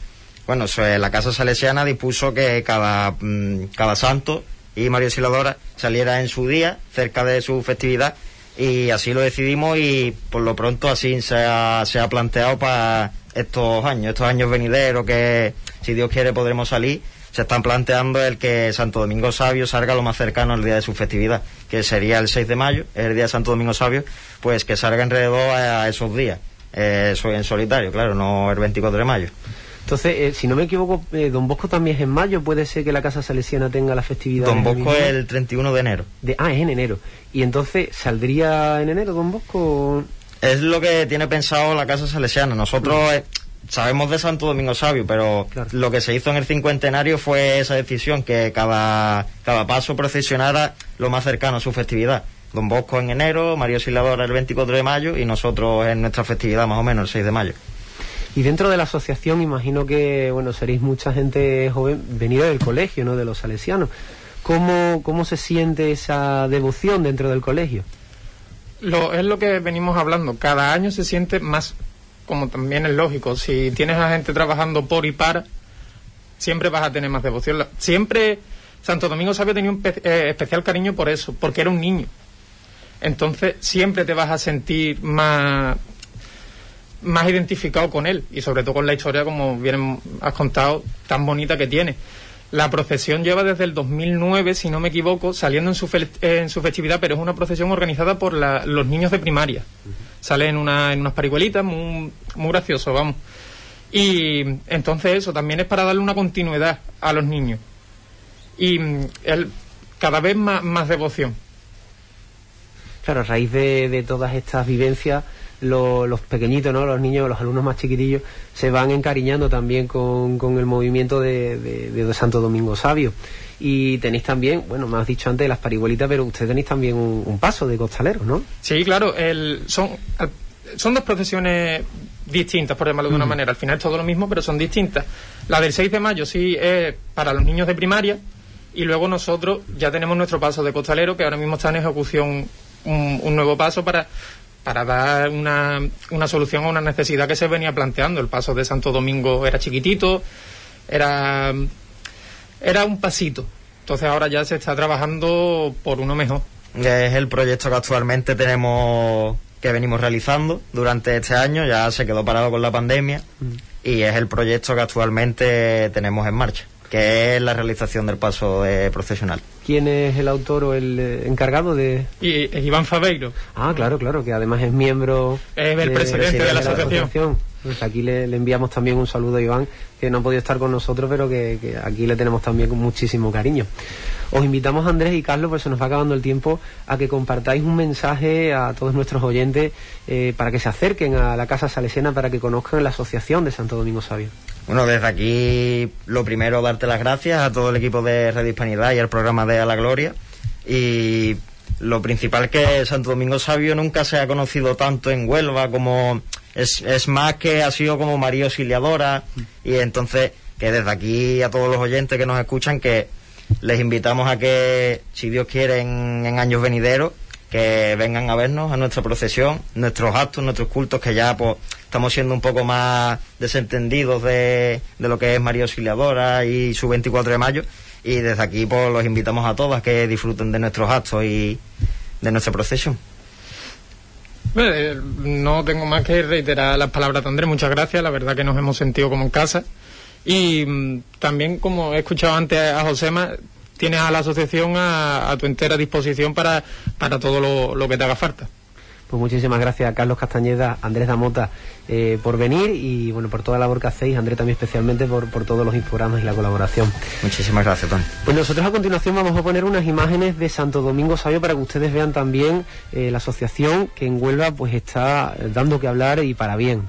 Bueno, la Casa Salesiana dispuso que cada, mm, cada santo y María Auxiliadora saliera en su día, cerca de su festividad, y así lo decidimos y por lo pronto así se ha, se ha planteado para estos años, estos años venideros que si Dios quiere podremos salir, se están planteando el que Santo Domingo Sabio salga lo más cercano al día de su festividad, que sería el 6 de mayo, el día de Santo Domingo Sabio, pues que salga alrededor a esos días, eh, soy en solitario, claro, no el 24 de mayo. Entonces, eh, si no me equivoco, eh, Don Bosco también es en mayo, puede ser que la Casa Salesiana tenga la festividad. Don Bosco es el 31 de enero. de, ah, es en enero. Y entonces, ¿saldría en enero Don Bosco? Es lo que tiene pensado la Casa Salesiana. Nosotros eh, sabemos de Santo Domingo Sabio, pero Claro. lo que se hizo en el cincuentenario fue esa decisión, que cada, cada paso procesionara lo más cercano a su festividad. Don Bosco en enero, María Auxiliadora el 24 de mayo y nosotros en nuestra festividad más o menos el 6 de mayo. Y dentro de la asociación, imagino que, bueno, seréis mucha gente joven venida del colegio, ¿no? De los salesianos. ¿Cómo, cómo se siente esa devoción dentro del colegio? Lo, es lo que venimos hablando. Cada año se siente más, como también es lógico. Si tienes a gente trabajando por y para, siempre vas a tener más devoción. Siempre Santo Domingo Sabio tenía un eh, especial cariño por eso, porque era un niño. Entonces siempre te vas a sentir más más identificado con él y sobre todo con la historia como bien has contado tan bonita que tiene la procesión lleva desde el 2009 si no me equivoco saliendo en su, eh, en su festividad pero es una procesión organizada por la- los niños de primaria sale en, una, en unas parihuelitas muy, muy gracioso vamos. Y entonces eso también es para darle una continuidad a los niños. Y el, cada vez más, más devoción. Claro, a raíz de, de todas estas vivencias, lo- los pequeñitos, ¿no? Los niños, los alumnos más chiquitillos, se van encariñando también con, con el movimiento de, de- de Santo Domingo Sabio. Y tenéis también, bueno, me has dicho antes las parihuelitas, pero ustedes tenéis también un, un paso de costaleros, ¿no? Sí, claro, el, son, son dos procesiones distintas, por llamarlo de una manera. Al final es todo lo mismo, pero son distintas. La del 6 de mayo sí es para los niños de primaria y luego nosotros ya tenemos nuestro paso de costalero que ahora mismo está en ejecución un, un nuevo paso para, para dar una, una solución a una necesidad que se venía planteando. El paso de Santo Domingo era chiquitito, era, era un pasito. Entonces ahora ya se está trabajando por uno mejor. Es el proyecto que actualmente tenemos, que venimos realizando durante este año, ya se quedó parado con la pandemia y es el proyecto que actualmente tenemos en marcha, que es la realización del paso eh, procesional. ¿Quién es el autor o el eh, encargado de...? Y Iván Fabeiro. Ah, claro, claro, que además es miembro... Es el presidente de la asociación. Pues aquí le, le enviamos también un saludo a Iván, que no ha podido estar con nosotros, pero que, que aquí le tenemos también con muchísimo cariño. Os invitamos, Andrés y Carlos, pues se nos va acabando el tiempo, a que compartáis un mensaje a todos nuestros oyentes eh, para que se acerquen a la Casa Salesiana, para que conozcan la Asociación de Santo Domingo Sabio. Bueno, desde aquí lo primero darte las gracias a todo el equipo de Radio Hispanidad y al programa de A la Gloria. Y lo principal que Santo Domingo Sabio nunca se ha conocido tanto en Huelva como es, es más que ha sido como María Auxiliadora y entonces que desde aquí a todos los oyentes que nos escuchan que les invitamos a que si Dios quiere en, años venideros que vengan a vernos a nuestra procesión, nuestros actos, nuestros cultos, que ya pues estamos siendo un poco más desentendidos de, lo que es María Auxiliadora y su 24 de mayo. Y desde aquí pues los invitamos a todos a que disfruten de nuestros actos y de nuestra procesión. Eh, no tengo más que reiterar las palabras de Andrés. Muchas gracias. La verdad que nos hemos sentido como en casa. Y mm, también, como he escuchado antes a Josema, tienes a la asociación a, a tu entera disposición para, para todo lo, lo que te haga falta. Pues muchísimas gracias a Carlos Castañeda, Andrés Damota eh, por venir y bueno por toda la labor que hacéis, Andrés también especialmente por, por todos los infogramas y la colaboración. Muchísimas gracias, Tony. Pues nosotros a continuación vamos a poner unas imágenes de Santo Domingo Sabio para que ustedes vean también eh, la asociación que en Huelva pues está eh, dando que hablar y para bien.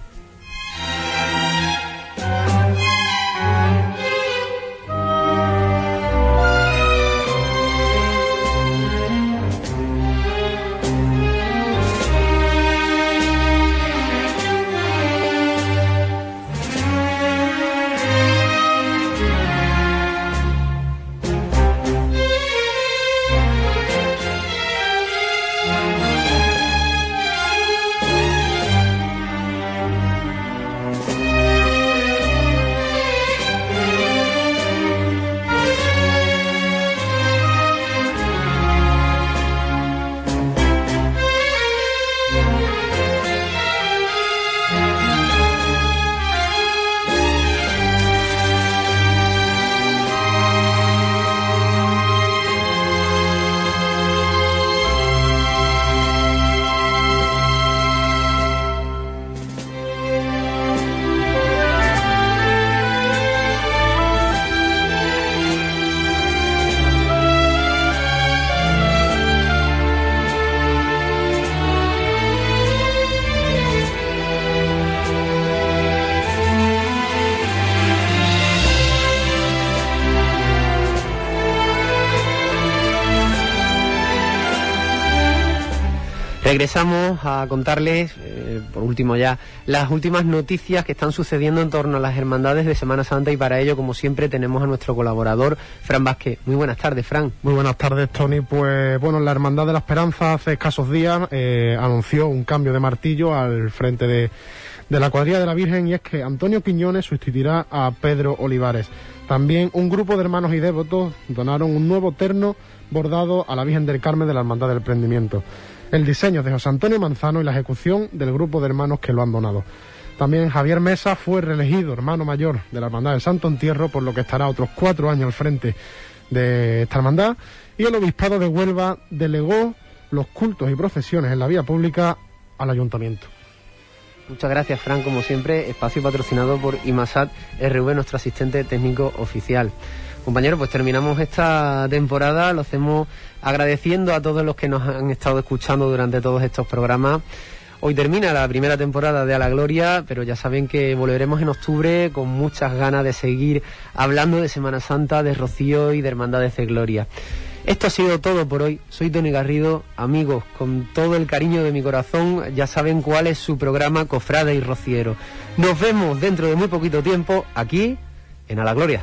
Regresamos a contarles, eh, por último ya, las últimas noticias que están sucediendo en torno a las hermandades de Semana Santa y para ello, como siempre, tenemos a nuestro colaborador, Fran Vázquez. Muy buenas tardes, Fran. Muy buenas tardes, Tony. Pues bueno, la Hermandad de la Esperanza hace escasos días eh, anunció un cambio de martillo al frente de, la cuadrilla de la Virgen y es que Antonio Quiñones sustituirá a Pedro Olivares. También un grupo de hermanos y devotos donaron un nuevo terno bordado a la Virgen del Carmen de la Hermandad del Prendimiento el diseño de José Antonio Manzano y la ejecución del grupo de hermanos que lo han donado. También Javier Mesa fue reelegido hermano mayor de la Hermandad del Santo Entierro, por lo que estará otros cuatro años al frente de esta hermandad. Y el Obispado de Huelva delegó los cultos y procesiones en la vía pública al Ayuntamiento. Muchas gracias, Fran, como siempre, espacio patrocinado por IMASAT RV, nuestro asistente técnico oficial. Compañeros, pues terminamos esta temporada, lo hacemos agradeciendo a todos los que nos han estado escuchando durante todos estos programas. Hoy termina la primera temporada de A la Gloria, pero ya saben que volveremos en octubre con muchas ganas de seguir hablando de Semana Santa, de Rocío y de Hermandades de Gloria. Esto ha sido todo por hoy. Soy Tony Garrido. Amigos, con todo el cariño de mi corazón, ya saben cuál es su programa Cofrade y Rociero. Nos vemos dentro de muy poquito tiempo aquí en A la Gloria.